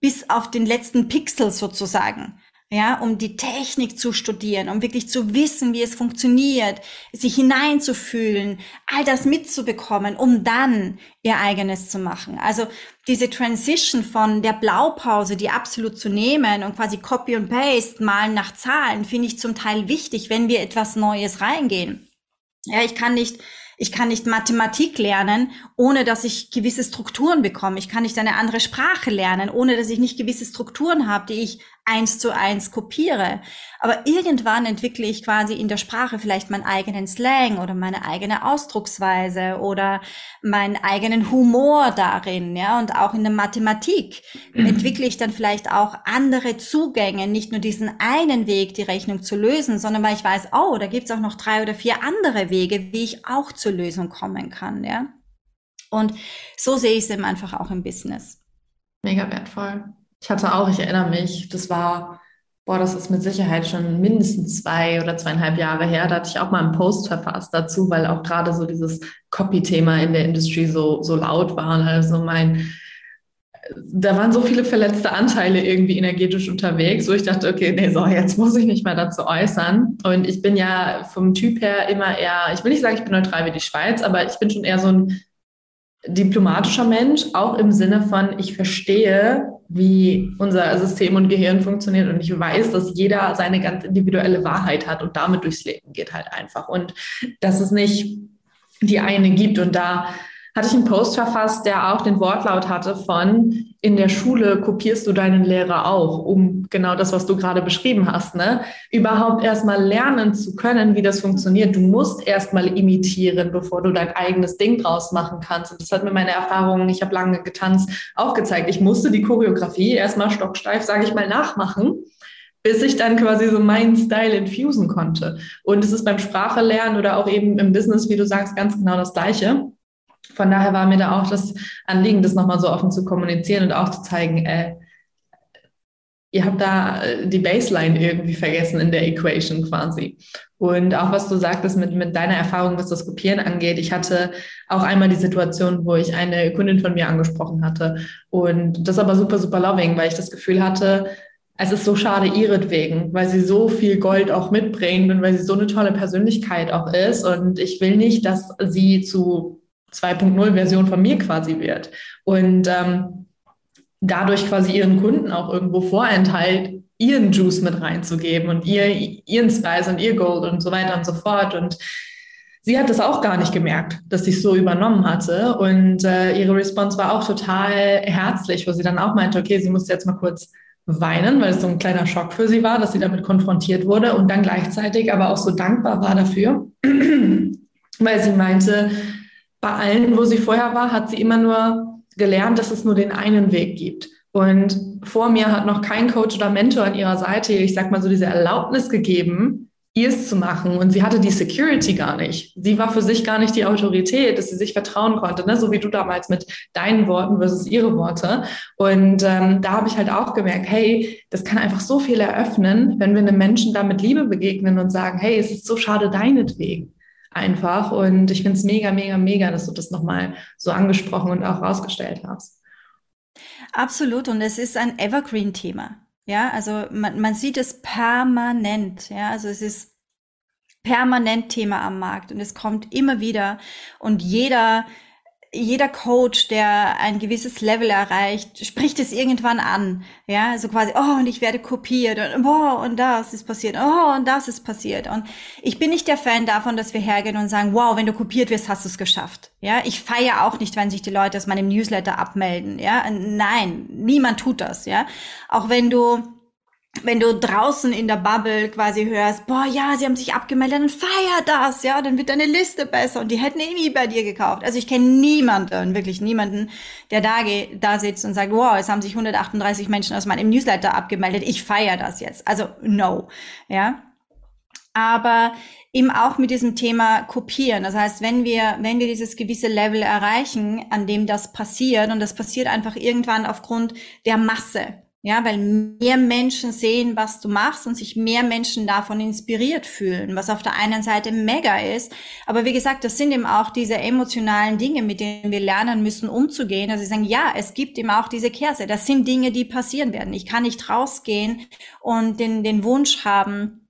Bis auf den letzten Pixel sozusagen. Ja, um die Technik zu studieren, um wirklich zu wissen, wie es funktioniert, sich hineinzufühlen, all das mitzubekommen, um dann ihr eigenes zu machen. Also diese Transition von der Blaupause, die absolut zu nehmen und quasi Copy und Paste, malen nach Zahlen, finde ich zum Teil wichtig, wenn wir etwas Neues reingehen. Ja, ich kann nicht ich kann nicht Mathematik lernen, ohne dass ich gewisse Strukturen bekomme. Ich kann nicht eine andere Sprache lernen, ohne dass ich nicht gewisse Strukturen habe, die ich eins zu eins kopiere. Aber irgendwann entwickle ich quasi in der Sprache vielleicht meinen eigenen Slang oder meine eigene Ausdrucksweise oder meinen eigenen Humor darin, ja, und auch in der Mathematik mhm. entwickle ich dann vielleicht auch andere Zugänge, nicht nur diesen einen Weg, die Rechnung zu lösen, sondern weil ich weiß, oh, da gibt's auch noch drei oder vier andere Wege, wie ich auch zur Lösung kommen kann, ja. Und so sehe ich es eben einfach auch im Business. Mega wertvoll. Ich hatte auch, ich erinnere mich, das war, boah, das ist mit Sicherheit schon mindestens zwei oder zweieinhalb Jahre her. Da hatte ich auch mal einen Post verfasst dazu, weil auch gerade so dieses Copy-Thema in der Industrie so, so laut war. Also mein, da waren so viele verletzte Anteile irgendwie energetisch unterwegs, wo ich dachte, okay, nee, so, jetzt muss ich nicht mehr dazu äußern. Und ich bin ja vom Typ her immer eher, ich will nicht sagen, ich bin neutral wie die Schweiz, aber ich bin schon eher so ein diplomatischer Mensch, auch im Sinne von, ich verstehe, wie unser System und Gehirn funktioniert und ich weiß, dass jeder seine ganz individuelle Wahrheit hat und damit durchs Leben geht halt einfach. Und dass es nicht die eine gibt und da hatte ich einen Post verfasst, der auch den Wortlaut hatte von in der Schule kopierst du deinen Lehrer auch, um genau das, was du gerade beschrieben hast, ne? Überhaupt erstmal lernen zu können, wie das funktioniert. Du musst erstmal imitieren, bevor du dein eigenes Ding draus machen kannst. Und das hat mir meine Erfahrungen, ich habe lange getanzt, auch gezeigt. Ich musste die Choreografie erstmal stocksteif, sage ich mal, nachmachen bis ich dann quasi so meinen Style infusen konnte. Und es ist beim Sprachelernen oder auch eben im Business, wie du sagst, ganz genau das Gleiche von daher war mir da auch das Anliegen, das nochmal so offen zu kommunizieren und auch zu zeigen, äh, ihr habt da äh, die Baseline irgendwie vergessen in der Equation quasi. Und auch was du sagtest mit, mit deiner Erfahrung, was das Kopieren angeht. Ich hatte auch einmal die Situation, wo ich eine Kundin von mir angesprochen hatte. Und das aber super, super loving, weil ich das Gefühl hatte, es ist so schade ihretwegen, weil sie so viel Gold auch mitbringt und weil sie so eine tolle Persönlichkeit auch ist. Und ich will nicht, dass sie zu 2.0-Version von mir quasi wird. Und ähm, dadurch quasi ihren Kunden auch irgendwo vorenthalten, ihren Juice mit reinzugeben und ihr, ihren Spice und ihr Gold und so weiter und so fort. Und sie hat das auch gar nicht gemerkt, dass ich so übernommen hatte. Und äh, ihre Response war auch total herzlich, wo sie dann auch meinte, okay, sie musste jetzt mal kurz weinen, weil es so ein kleiner Schock für sie war, dass sie damit konfrontiert wurde und dann gleichzeitig aber auch so dankbar war dafür, weil sie meinte, bei allen, wo sie vorher war, hat sie immer nur gelernt, dass es nur den einen Weg gibt. Und vor mir hat noch kein Coach oder Mentor an ihrer Seite, ich sag mal so, diese Erlaubnis gegeben, ihr es zu machen. Und sie hatte die Security gar nicht. Sie war für sich gar nicht die Autorität, dass sie sich vertrauen konnte, ne? so wie du damals mit deinen Worten versus ihre Worte. Und ähm, da habe ich halt auch gemerkt, hey, das kann einfach so viel eröffnen, wenn wir einem Menschen da mit Liebe begegnen und sagen, hey, es ist so schade deinetwegen einfach. Und ich finde es mega, mega, mega, dass du das nochmal so angesprochen und auch rausgestellt hast. Absolut. Und es ist ein Evergreen-Thema. Ja, also man, man sieht es permanent. Ja, also es ist permanent Thema am Markt und es kommt immer wieder und jeder jeder Coach, der ein gewisses Level erreicht, spricht es irgendwann an. Ja, so quasi, oh, und ich werde kopiert und boah, und das ist passiert, oh, und das ist passiert. Und ich bin nicht der Fan davon, dass wir hergehen und sagen, wow, wenn du kopiert wirst, hast du es geschafft. Ja, ich feiere auch nicht, wenn sich die Leute aus meinem Newsletter abmelden. Ja, nein, niemand tut das. Ja, auch wenn du wenn du draußen in der Bubble quasi hörst, boah, ja, sie haben sich abgemeldet, dann feier das, ja, dann wird deine Liste besser und die hätten eh nie bei dir gekauft. Also ich kenne niemanden, wirklich niemanden, der da, da sitzt und sagt, wow, es haben sich 138 Menschen aus meinem Newsletter abgemeldet, ich feier das jetzt. Also no, ja. Aber eben auch mit diesem Thema kopieren. Das heißt, wenn wir, wenn wir dieses gewisse Level erreichen, an dem das passiert, und das passiert einfach irgendwann aufgrund der Masse, Ja, weil mehr Menschen sehen, was du machst und sich mehr Menschen davon inspiriert fühlen, was auf der einen Seite mega ist. Aber wie gesagt, das sind eben auch diese emotionalen Dinge, mit denen wir lernen müssen, umzugehen. Also sie sagen, ja, es gibt eben auch diese Kerze. Das sind Dinge, die passieren werden. Ich kann nicht rausgehen und den, den Wunsch haben,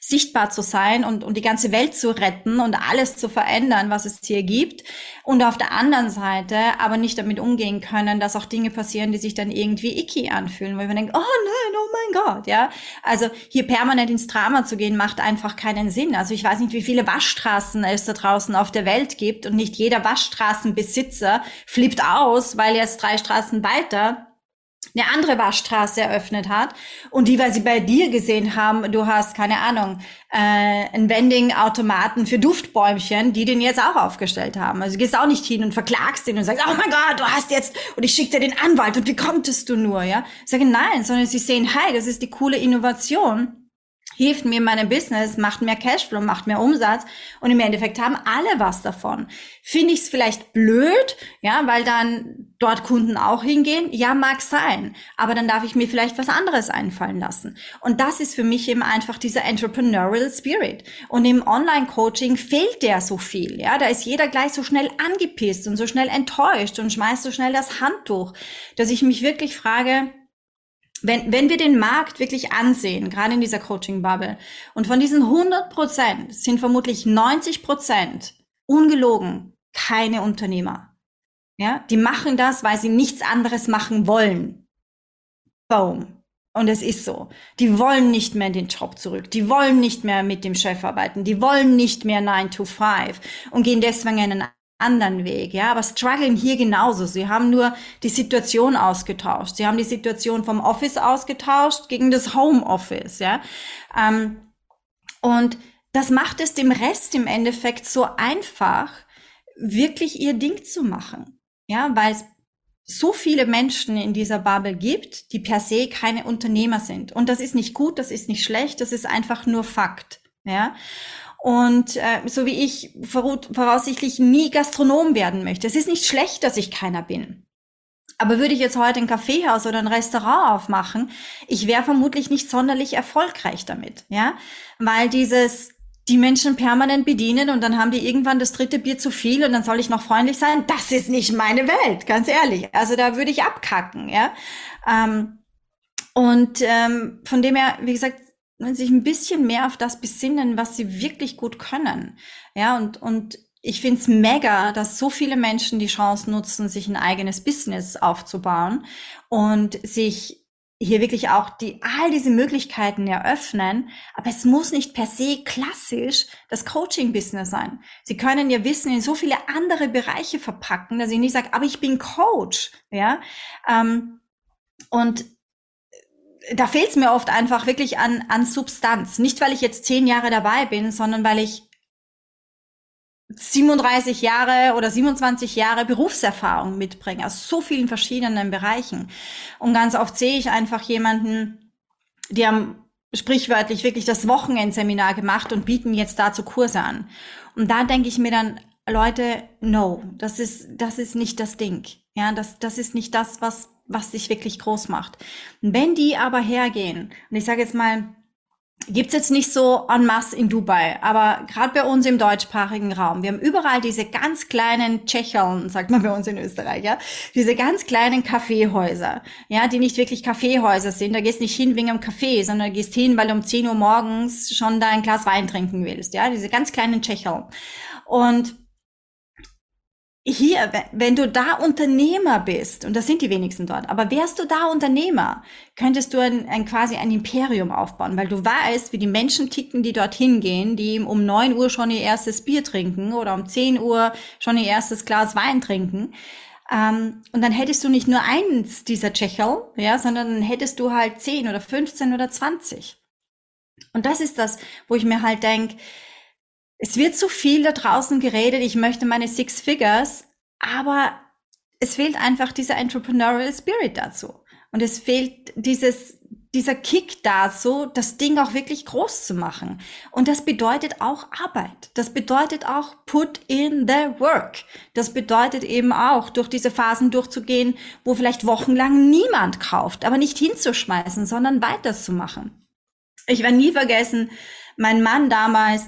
sichtbar zu sein und, und die ganze Welt zu retten und alles zu verändern, was es hier gibt. Und auf der anderen Seite aber nicht damit umgehen können, dass auch Dinge passieren, die sich dann irgendwie icky anfühlen, weil man denkt, oh nein, oh mein Gott, ja. Also hier permanent ins Drama zu gehen, macht einfach keinen Sinn. Also ich weiß nicht, wie viele Waschstraßen es da draußen auf der Welt gibt und nicht jeder Waschstraßenbesitzer flippt aus, weil er jetzt drei Straßen weiter eine andere Waschstraße eröffnet hat und die, weil sie bei dir gesehen haben, du hast, keine Ahnung, äh, einen Vending-Automaten für Duftbäumchen, die den jetzt auch aufgestellt haben. Also du gehst auch nicht hin und verklagst den und sagst, oh mein Gott, du hast jetzt, und ich schicke dir den Anwalt und wie konntest du nur, ja? Ich sage, nein, sondern sie sehen, hey, das ist die coole Innovation hilft mir in meinem Business, macht mehr Cashflow, macht mehr Umsatz und im Endeffekt haben alle was davon. Finde ich es vielleicht blöd, ja, weil dann dort Kunden auch hingehen? Ja, mag sein, aber dann darf ich mir vielleicht was anderes einfallen lassen. Und das ist für mich eben einfach dieser Entrepreneurial Spirit. Und im Online-Coaching fehlt der so viel, ja, da ist jeder gleich so schnell angepisst und so schnell enttäuscht und schmeißt so schnell das Handtuch, dass ich mich wirklich frage, wenn, wenn wir den Markt wirklich ansehen, gerade in dieser Coaching-Bubble, und von diesen 100 Prozent sind vermutlich 90 Prozent ungelogen keine Unternehmer. Ja, die machen das, weil sie nichts anderes machen wollen. Boom. Und es ist so. Die wollen nicht mehr in den Job zurück. Die wollen nicht mehr mit dem Chef arbeiten. Die wollen nicht mehr 9 to 5 und gehen deswegen einen anderen Weg, ja, aber strugglen hier genauso. Sie haben nur die Situation ausgetauscht. Sie haben die Situation vom Office ausgetauscht gegen das Home Office, ja. Ähm, und das macht es dem Rest im Endeffekt so einfach, wirklich ihr Ding zu machen, ja, weil es so viele Menschen in dieser Bubble gibt, die per se keine Unternehmer sind. Und das ist nicht gut, das ist nicht schlecht, das ist einfach nur Fakt, ja. Und äh, so wie ich voraussichtlich nie Gastronom werden möchte. Es ist nicht schlecht, dass ich keiner bin. Aber würde ich jetzt heute ein Kaffeehaus oder ein Restaurant aufmachen, ich wäre vermutlich nicht sonderlich erfolgreich damit, ja, weil dieses die Menschen permanent bedienen und dann haben die irgendwann das dritte Bier zu viel und dann soll ich noch freundlich sein. Das ist nicht meine Welt, ganz ehrlich. Also da würde ich abkacken, ja. Ähm, und ähm, von dem her, wie gesagt, sich ein bisschen mehr auf das besinnen, was sie wirklich gut können. Ja, und, und ich finde es mega, dass so viele Menschen die Chance nutzen, sich ein eigenes Business aufzubauen und sich hier wirklich auch die, all diese Möglichkeiten eröffnen. Aber es muss nicht per se klassisch das Coaching-Business sein. Sie können ihr Wissen in so viele andere Bereiche verpacken, dass ich nicht sage, aber ich bin Coach, ja. Ähm, und da fehlt es mir oft einfach wirklich an, an Substanz. Nicht, weil ich jetzt zehn Jahre dabei bin, sondern weil ich 37 Jahre oder 27 Jahre Berufserfahrung mitbringe aus so vielen verschiedenen Bereichen. Und ganz oft sehe ich einfach jemanden, die haben sprichwörtlich wirklich das Wochenendseminar gemacht und bieten jetzt dazu Kurse an. Und da denke ich mir dann, Leute, no, das ist, das ist nicht das Ding. Ja, das, das ist nicht das, was was dich wirklich groß macht. Wenn die aber hergehen, und ich sage jetzt mal, gibt's jetzt nicht so en masse in Dubai, aber gerade bei uns im deutschsprachigen Raum, wir haben überall diese ganz kleinen Tschecheln, sagt man bei uns in Österreich, ja, diese ganz kleinen Kaffeehäuser, ja, die nicht wirklich Kaffeehäuser sind. Da gehst nicht hin wegen einem Kaffee, sondern gehst hin, weil du um 10 Uhr morgens schon da ein Glas Wein trinken willst, ja, diese ganz kleinen Tschecheln. Und hier, wenn du da Unternehmer bist, und das sind die wenigsten dort, aber wärst du da Unternehmer, könntest du ein, ein quasi ein Imperium aufbauen, weil du weißt, wie die Menschen ticken, die dorthin gehen, die um neun Uhr schon ihr erstes Bier trinken oder um zehn Uhr schon ihr erstes Glas Wein trinken. Ähm, und dann hättest du nicht nur eins dieser Tschechel, ja, sondern dann hättest du halt zehn oder 15 oder 20. Und das ist das, wo ich mir halt denk es wird so viel da draußen geredet, ich möchte meine Six Figures, aber es fehlt einfach dieser Entrepreneurial Spirit dazu. Und es fehlt dieses, dieser Kick da, so das Ding auch wirklich groß zu machen. Und das bedeutet auch Arbeit. Das bedeutet auch put in the work. Das bedeutet eben auch, durch diese Phasen durchzugehen, wo vielleicht wochenlang niemand kauft, aber nicht hinzuschmeißen, sondern weiterzumachen. Ich werde nie vergessen, mein Mann damals,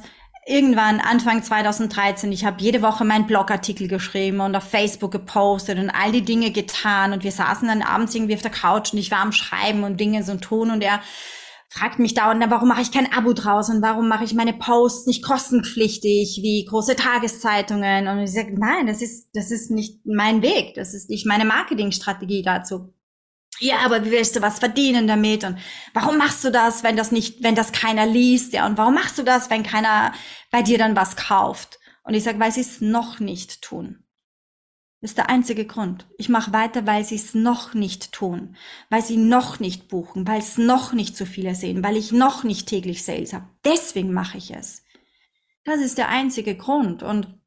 irgendwann Anfang 2013, ich habe jede Woche meinen Blogartikel geschrieben und auf Facebook gepostet und all die Dinge getan und wir saßen dann abends irgendwie auf der Couch und ich war am Schreiben und Dinge so tun und er fragt mich dauernd, warum mache ich kein Abo draus und warum mache ich meine Posts nicht kostenpflichtig wie große Tageszeitungen? Und ich sage, nein, das ist das ist nicht mein Weg, das ist nicht meine Marketingstrategie dazu ja, aber wie willst du was verdienen damit? Und warum machst du das, wenn das nicht, wenn das keiner liest? Ja, und warum machst du das, wenn keiner bei dir dann was kauft? Und ich sage, weil sie es noch nicht tun. Das ist der einzige Grund. Ich mache weiter, weil sie es noch nicht tun, weil sie noch nicht buchen, weil es noch nicht so viele sehen, weil ich noch nicht täglich Sales habe. Deswegen mache ich es. Das ist der einzige Grund. Und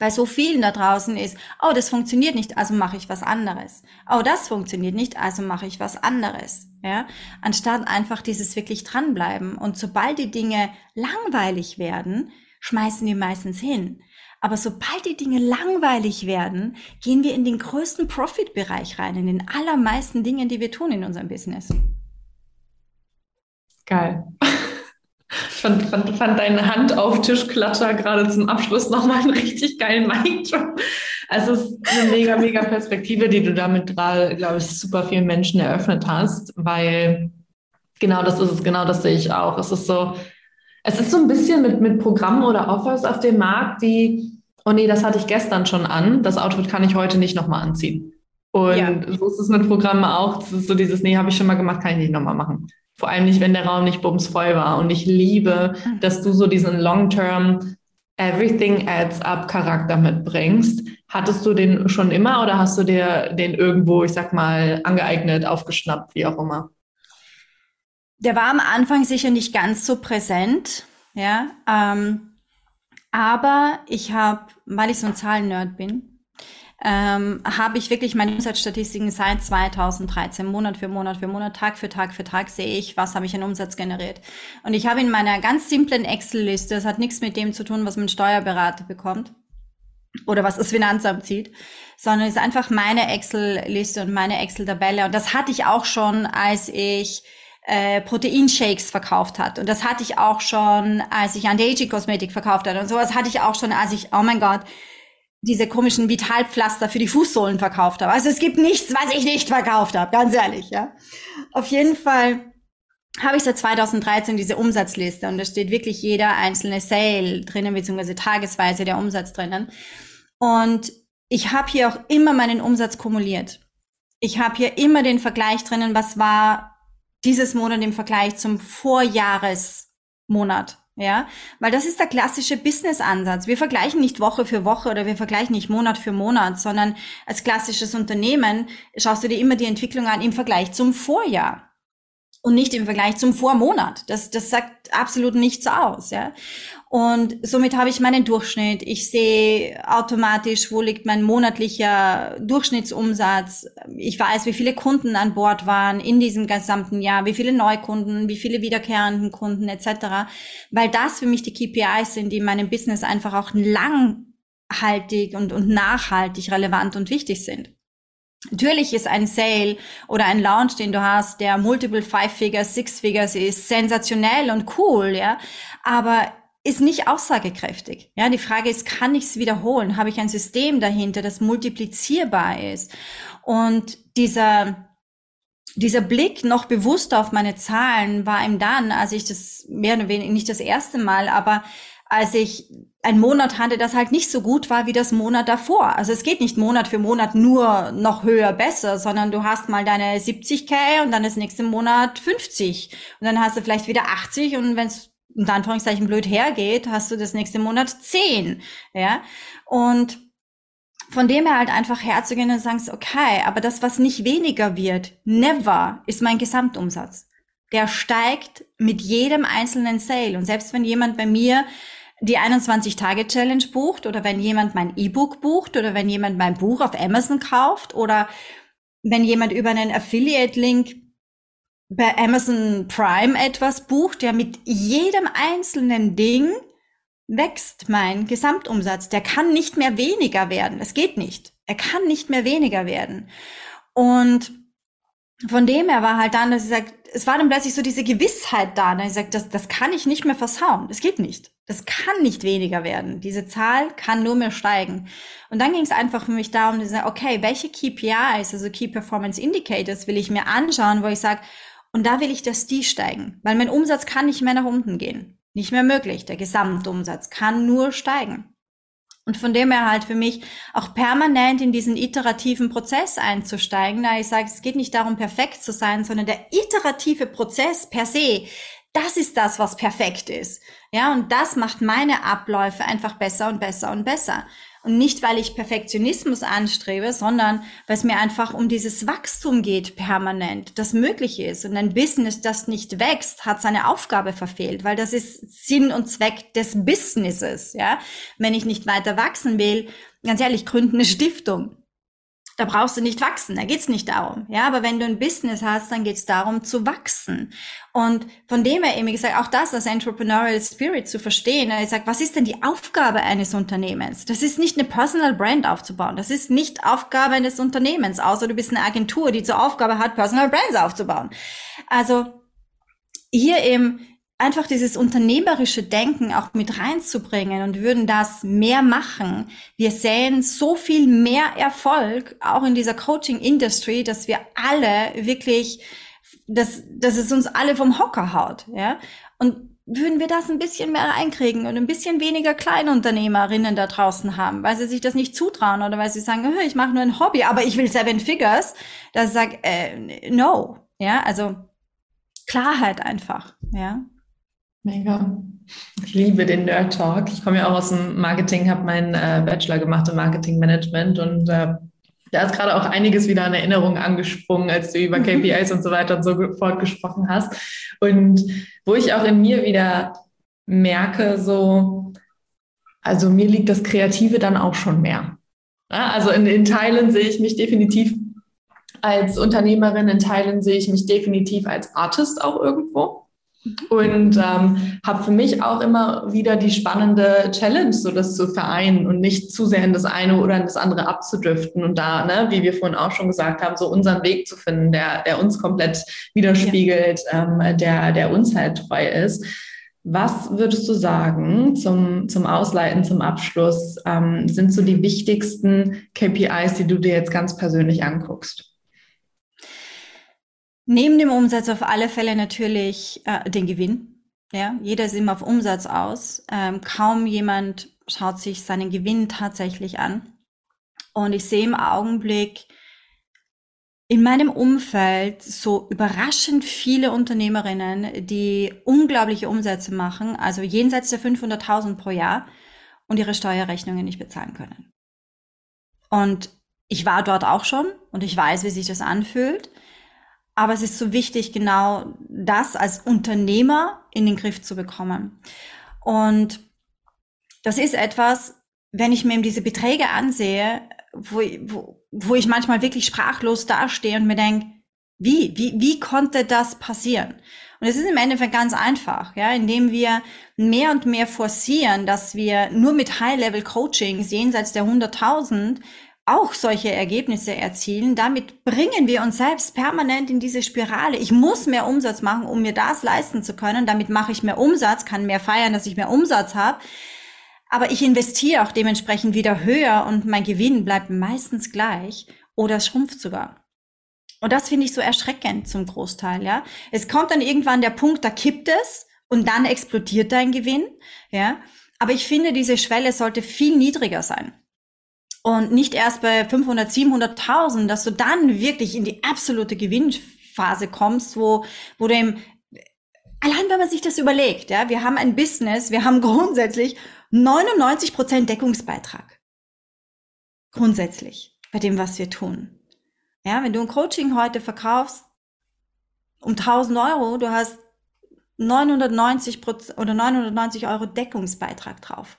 bei so vielen da draußen ist, oh, das funktioniert nicht, also mache ich was anderes. Oh, das funktioniert nicht, also mache ich was anderes. Ja, anstatt einfach dieses wirklich dranbleiben. Und sobald die Dinge langweilig werden, schmeißen wir meistens hin. Aber sobald die Dinge langweilig werden, gehen wir in den größten Profit-Bereich rein, in den allermeisten Dingen, die wir tun in unserem Business. Geil. Ich fand, fand, fand deine Hand auf Tischklatscher gerade zum Abschluss nochmal einen richtig geilen Mic-Drop. Also es ist eine mega, mega Perspektive, die du damit gerade, glaube ich, super vielen Menschen eröffnet hast, weil genau das ist es, genau das sehe ich auch. Es ist so, es ist so ein bisschen mit, mit Programmen oder Offers auf dem Markt, die, oh nee, das hatte ich gestern schon an, das Outfit kann ich heute nicht nochmal anziehen. Und ja. so ist es mit Programmen auch. Das ist so dieses, nee, habe ich schon mal gemacht, kann ich nicht nochmal machen. Vor allem nicht, wenn der Raum nicht bumsvoll war. Und ich liebe, mhm. dass du so diesen Long-Term Everything Adds Up Charakter mitbringst. Hattest du den schon immer oder hast du dir den irgendwo, ich sag mal, angeeignet, aufgeschnappt, wie auch immer? Der war am Anfang sicher nicht ganz so präsent, ja. Ähm, aber ich habe, weil ich so ein Zahlennerd bin, ähm, habe ich wirklich meine Umsatzstatistiken seit 2013, Monat für Monat für Monat, Tag für Tag für Tag sehe ich, was habe ich an Umsatz generiert. Und ich habe in meiner ganz simplen Excel-Liste, das hat nichts mit dem zu tun, was mein Steuerberater bekommt oder was das Finanzamt sieht, sondern ist einfach meine Excel-Liste und meine Excel-Tabelle. Und das hatte ich auch schon, als ich äh, Proteinshakes verkauft hat. Und das hatte ich auch schon, als ich Anti-Aging-Kosmetik verkauft hatte. Und sowas hatte ich auch schon, als ich, oh mein Gott, diese komischen Vitalpflaster für die Fußsohlen verkauft habe. Also es gibt nichts, was ich nicht verkauft habe, ganz ehrlich, ja. Auf jeden Fall habe ich seit 2013 diese Umsatzliste und da steht wirklich jeder einzelne Sale drinnen, beziehungsweise tagesweise der Umsatz drinnen. Und ich habe hier auch immer meinen Umsatz kumuliert. Ich habe hier immer den Vergleich drinnen, was war dieses Monat im Vergleich zum Vorjahresmonat. Ja, weil das ist der klassische Business-Ansatz. Wir vergleichen nicht Woche für Woche oder wir vergleichen nicht Monat für Monat, sondern als klassisches Unternehmen schaust du dir immer die Entwicklung an im Vergleich zum Vorjahr und nicht im Vergleich zum Vormonat. Das, das sagt absolut nichts aus, ja. Und somit habe ich meinen Durchschnitt. Ich sehe automatisch, wo liegt mein monatlicher Durchschnittsumsatz. Ich weiß, wie viele Kunden an Bord waren in diesem gesamten Jahr, wie viele Neukunden, wie viele wiederkehrenden Kunden etc. Weil das für mich die KPIs sind, die in meinem Business einfach auch langhaltig und, und nachhaltig relevant und wichtig sind. Natürlich ist ein Sale oder ein Launch, den du hast, der Multiple Five Figures, Six Figures ist, sensationell und cool, ja. Aber ist nicht aussagekräftig. Ja, die Frage ist, kann ich es wiederholen? Habe ich ein System dahinter, das multiplizierbar ist? Und dieser, dieser Blick noch bewusst auf meine Zahlen war ihm dann, als ich das mehr oder weniger nicht das erste Mal, aber als ich ein Monat hatte, das halt nicht so gut war wie das Monat davor. Also es geht nicht Monat für Monat nur noch höher besser, sondern du hast mal deine 70k und dann das nächste Monat 50 und dann hast du vielleicht wieder 80 und wenn es unter Anführungszeichen blöd hergeht, hast du das nächste Monat 10, ja. Und von dem her halt einfach herzugehen und sagen, okay, aber das, was nicht weniger wird, never, ist mein Gesamtumsatz. Der steigt mit jedem einzelnen Sale. Und selbst wenn jemand bei mir die 21-Tage-Challenge bucht oder wenn jemand mein E-Book bucht oder wenn jemand mein Buch auf Amazon kauft oder wenn jemand über einen Affiliate-Link bei Amazon Prime etwas bucht, ja, mit jedem einzelnen Ding wächst mein Gesamtumsatz. Der kann nicht mehr weniger werden. Es geht nicht. Er kann nicht mehr weniger werden. Und von dem her war halt dann, dass ich sage, es war dann plötzlich so diese Gewissheit da. Und ich sage, das, das kann ich nicht mehr versauen. Das geht nicht. Das kann nicht weniger werden. Diese Zahl kann nur mehr steigen. Und dann ging es einfach für mich darum, dass okay, welche KPIs, also Key Performance Indicators, will ich mir anschauen, wo ich sage, und da will ich, dass die steigen. Weil mein Umsatz kann nicht mehr nach unten gehen. Nicht mehr möglich. Der Gesamtumsatz kann nur steigen. Und von dem her halt für mich auch permanent in diesen iterativen Prozess einzusteigen. Da ich sage, es geht nicht darum, perfekt zu sein, sondern der iterative Prozess per se, das ist das, was perfekt ist. Ja, und das macht meine Abläufe einfach besser und besser und besser. Und nicht, weil ich Perfektionismus anstrebe, sondern weil es mir einfach um dieses Wachstum geht permanent, das möglich ist. Und ein Business, das nicht wächst, hat seine Aufgabe verfehlt, weil das ist Sinn und Zweck des Businesses. Ja, wenn ich nicht weiter wachsen will, ganz ehrlich, gründen eine Stiftung da brauchst du nicht wachsen, da geht's nicht darum. Ja, aber wenn du ein Business hast, dann geht's darum zu wachsen. Und von dem her eben gesagt, auch das als Entrepreneurial Spirit zu verstehen. Ich sage, was ist denn die Aufgabe eines Unternehmens? Das ist nicht eine Personal Brand aufzubauen. Das ist nicht Aufgabe eines Unternehmens, außer du bist eine Agentur, die zur Aufgabe hat, Personal Brands aufzubauen. Also hier eben einfach dieses unternehmerische Denken auch mit reinzubringen und würden das mehr machen. Wir sehen so viel mehr Erfolg auch in dieser Coaching-Industry, dass wir alle wirklich, dass, dass es uns alle vom Hocker haut, ja. Und würden wir das ein bisschen mehr reinkriegen und ein bisschen weniger Kleinunternehmerinnen da draußen haben, weil sie sich das nicht zutrauen oder weil sie sagen, ich mache nur ein Hobby, aber ich will Seven Figures, dass sage, äh, no, ja, also Klarheit einfach, ja. Mega. Ich liebe den Nerd Talk. Ich komme ja auch aus dem Marketing, habe meinen äh, Bachelor gemacht im Marketing Management und äh, da ist gerade auch einiges wieder an Erinnerungen angesprungen, als du über. KPIs und so weiter und so fort gesprochen hast. Und wo ich auch in mir wieder merke, so, also mir liegt das Kreative dann auch schon mehr. Ja, also in, in Teilen sehe ich mich definitiv als Unternehmerin, in Teilen sehe ich mich definitiv als Artist auch irgendwo. Und ähm, habe für mich auch immer wieder die spannende Challenge, so das zu vereinen und nicht zu sehr in das eine oder in das andere abzudriften und da, ne, wie wir vorhin auch schon gesagt haben, so unseren Weg zu finden, der, der uns komplett widerspiegelt, ja. ähm, der, der uns halt treu ist. Was würdest du sagen zum, zum Ausleiten, zum Abschluss, ähm, sind so die wichtigsten KPIs, die du dir jetzt ganz persönlich anguckst? Neben dem Umsatz auf alle Fälle natürlich äh, den Gewinn. Ja, jeder ist immer auf Umsatz aus. Ähm, kaum jemand schaut sich seinen Gewinn tatsächlich an. Und ich sehe im Augenblick in meinem Umfeld so überraschend viele Unternehmerinnen, die unglaubliche Umsätze machen, also jenseits der 500.000 pro Jahr und ihre Steuerrechnungen nicht bezahlen können. Und ich war dort auch schon und ich weiß, wie sich das anfühlt. Aber es ist so wichtig, genau das als Unternehmer in den Griff zu bekommen. Und das ist etwas, wenn ich mir diese Beträge ansehe, wo, wo, wo ich manchmal wirklich sprachlos dastehe und mir denke, wie, wie, wie konnte das passieren? Und es ist im Endeffekt ganz einfach, ja, indem wir mehr und mehr forcieren, dass wir nur mit High-Level-Coachings jenseits der 100.000 auch solche Ergebnisse erzielen. Damit bringen wir uns selbst permanent in diese Spirale. Ich muss mehr Umsatz machen, um mir das leisten zu können. Damit mache ich mehr Umsatz, kann mehr feiern, dass ich mehr Umsatz habe. Aber ich investiere auch dementsprechend wieder höher und mein Gewinn bleibt meistens gleich oder schrumpft sogar. Und das finde ich so erschreckend zum Großteil, ja. Es kommt dann irgendwann der Punkt, da kippt es und dann explodiert dein Gewinn, ja. Aber ich finde, diese Schwelle sollte viel niedriger sein und nicht erst bei 500, 700.000, dass du dann wirklich in die absolute Gewinnphase kommst, wo, wo du eben, allein wenn man sich das überlegt, ja, wir haben ein Business, wir haben grundsätzlich 99 Prozent Deckungsbeitrag. Grundsätzlich bei dem, was wir tun. Ja, wenn du ein Coaching heute verkaufst um 1000 Euro, du hast 990 oder 990 Euro Deckungsbeitrag drauf.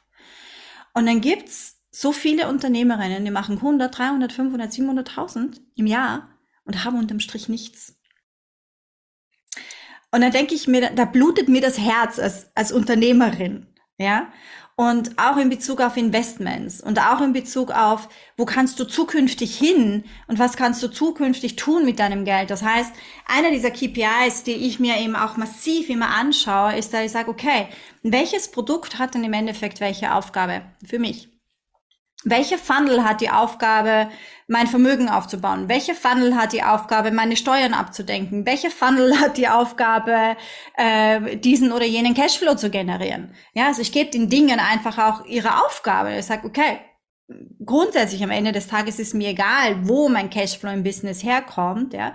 Und dann gibt's so viele Unternehmerinnen, die machen 100, 300, 500, 700.000 im Jahr und haben unterm Strich nichts. Und dann denke ich mir, da blutet mir das Herz als, als Unternehmerin, ja. Und auch in Bezug auf Investments und auch in Bezug auf, wo kannst du zukünftig hin und was kannst du zukünftig tun mit deinem Geld. Das heißt, einer dieser KPIs, die ich mir eben auch massiv immer anschaue, ist, dass ich sage, okay, welches Produkt hat denn im Endeffekt welche Aufgabe für mich? Welcher Funnel hat die Aufgabe, mein Vermögen aufzubauen? Welcher Funnel hat die Aufgabe, meine Steuern abzudenken? Welcher Funnel hat die Aufgabe, äh, diesen oder jenen Cashflow zu generieren? Ja, also ich gebe den Dingen einfach auch ihre Aufgabe. Ich sage, okay, grundsätzlich am Ende des Tages ist mir egal, wo mein Cashflow im Business herkommt, ja.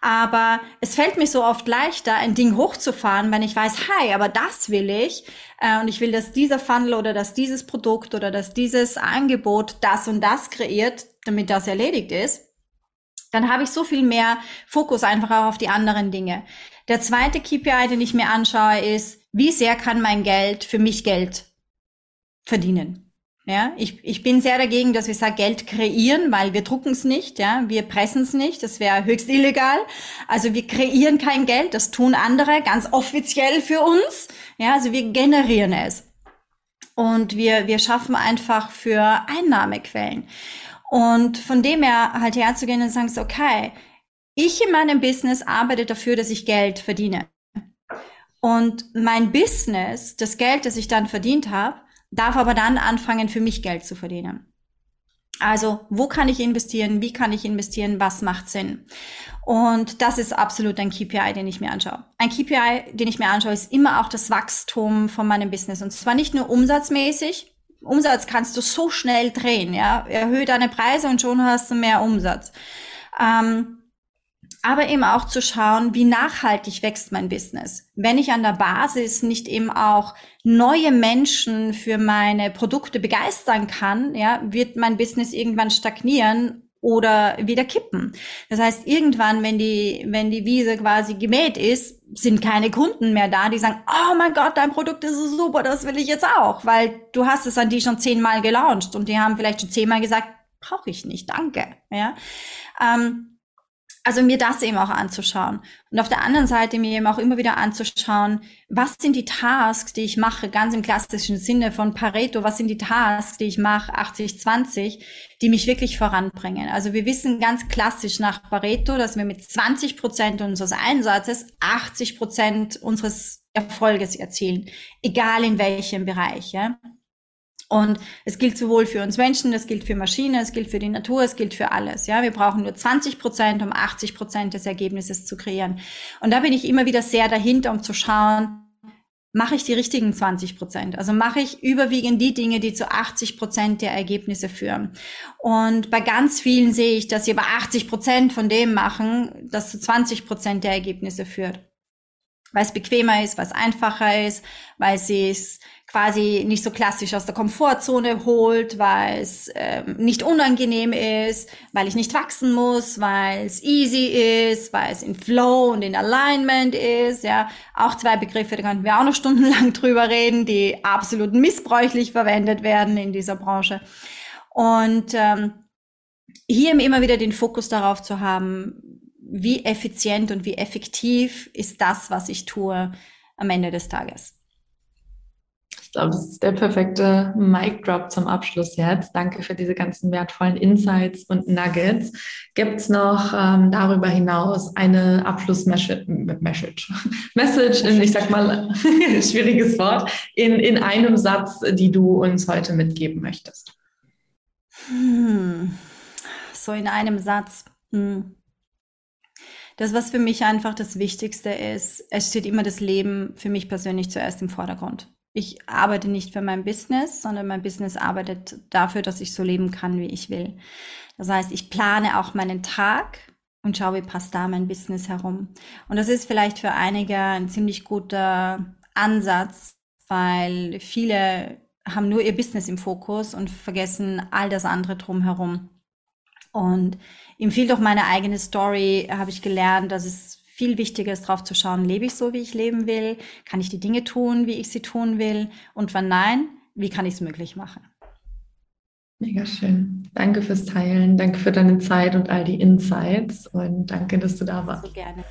Aber es fällt mir so oft leichter, ein Ding hochzufahren, wenn ich weiß, hi, aber das will ich. Äh, und ich will, dass dieser Funnel oder dass dieses Produkt oder dass dieses Angebot das und das kreiert, damit das erledigt ist. Dann habe ich so viel mehr Fokus einfach auch auf die anderen Dinge. Der zweite KPI, den ich mir anschaue, ist, wie sehr kann mein Geld für mich Geld verdienen? Ja, ich, ich bin sehr dagegen, dass wir sagen, Geld kreieren, weil wir drucken es nicht, ja, wir pressen es nicht, das wäre höchst illegal. Also wir kreieren kein Geld, das tun andere ganz offiziell für uns. Ja, also wir generieren es. Und wir, wir schaffen einfach für Einnahmequellen. Und von dem her halt herzugehen und sagen, okay, ich in meinem Business arbeite dafür, dass ich Geld verdiene. Und mein Business, das Geld, das ich dann verdient habe, darf aber dann anfangen, für mich Geld zu verdienen. Also, wo kann ich investieren? Wie kann ich investieren? Was macht Sinn? Und das ist absolut ein KPI, den ich mir anschaue. Ein KPI, den ich mir anschaue, ist immer auch das Wachstum von meinem Business. Und zwar nicht nur umsatzmäßig. Umsatz kannst du so schnell drehen, ja. Erhöhe deine Preise und schon hast du mehr Umsatz. Ähm, aber eben auch zu schauen, wie nachhaltig wächst mein Business. Wenn ich an der Basis nicht eben auch neue Menschen für meine Produkte begeistern kann, ja, wird mein Business irgendwann stagnieren oder wieder kippen. Das heißt, irgendwann, wenn die, wenn die Wiese quasi gemäht ist, sind keine Kunden mehr da, die sagen, oh mein Gott, dein Produkt ist so super, das will ich jetzt auch, weil du hast es an die schon zehnmal gelauncht und die haben vielleicht schon zehnmal gesagt, brauche ich nicht, danke. Ja. Ähm, also mir das eben auch anzuschauen. Und auf der anderen Seite mir eben auch immer wieder anzuschauen, was sind die Tasks, die ich mache, ganz im klassischen Sinne von Pareto, was sind die Tasks, die ich mache, 80-20, die mich wirklich voranbringen. Also wir wissen ganz klassisch nach Pareto, dass wir mit 20 Prozent unseres Einsatzes 80 Prozent unseres Erfolges erzielen, egal in welchem Bereich. Ja? Und es gilt sowohl für uns Menschen, es gilt für Maschinen, es gilt für die Natur, es gilt für alles. Ja, wir brauchen nur 20 Prozent, um 80 Prozent des Ergebnisses zu kreieren. Und da bin ich immer wieder sehr dahinter, um zu schauen, mache ich die richtigen 20 Prozent? Also mache ich überwiegend die Dinge, die zu 80 Prozent der Ergebnisse führen. Und bei ganz vielen sehe ich, dass sie aber 80 Prozent von dem machen, das zu 20 Prozent der Ergebnisse führt. Weil es bequemer ist, weil es einfacher ist, weil sie es quasi nicht so klassisch aus der Komfortzone holt, weil es ähm, nicht unangenehm ist, weil ich nicht wachsen muss, weil es easy ist, weil es in Flow und in Alignment ist. Ja, auch zwei Begriffe, da könnten wir auch noch stundenlang drüber reden, die absolut missbräuchlich verwendet werden in dieser Branche. Und ähm, hier immer wieder den Fokus darauf zu haben, wie effizient und wie effektiv ist das, was ich tue am Ende des Tages. Glaube, das ist der perfekte Mic Drop zum Abschluss jetzt. Danke für diese ganzen wertvollen Insights und Nuggets. Gibt es noch ähm, darüber hinaus eine Abschlussmessage, Message, ich sag mal, schwieriges Wort, in, in einem Satz, die du uns heute mitgeben möchtest? Hm. So in einem Satz. Hm. Das, was für mich einfach das Wichtigste ist, es steht immer das Leben für mich persönlich zuerst im Vordergrund ich arbeite nicht für mein Business, sondern mein Business arbeitet dafür, dass ich so leben kann, wie ich will. Das heißt, ich plane auch meinen Tag und schaue, wie passt da mein Business herum. Und das ist vielleicht für einige ein ziemlich guter Ansatz, weil viele haben nur ihr Business im Fokus und vergessen all das andere drumherum. Und ihm fiel doch meine eigene Story, habe ich gelernt, dass es viel wichtiger ist, darauf zu schauen, lebe ich so, wie ich leben will? Kann ich die Dinge tun, wie ich sie tun will? Und wenn nein, wie kann ich es möglich machen? Mega schön. Danke fürs Teilen. Danke für deine Zeit und all die Insights. Und danke, dass du da warst. So gerne.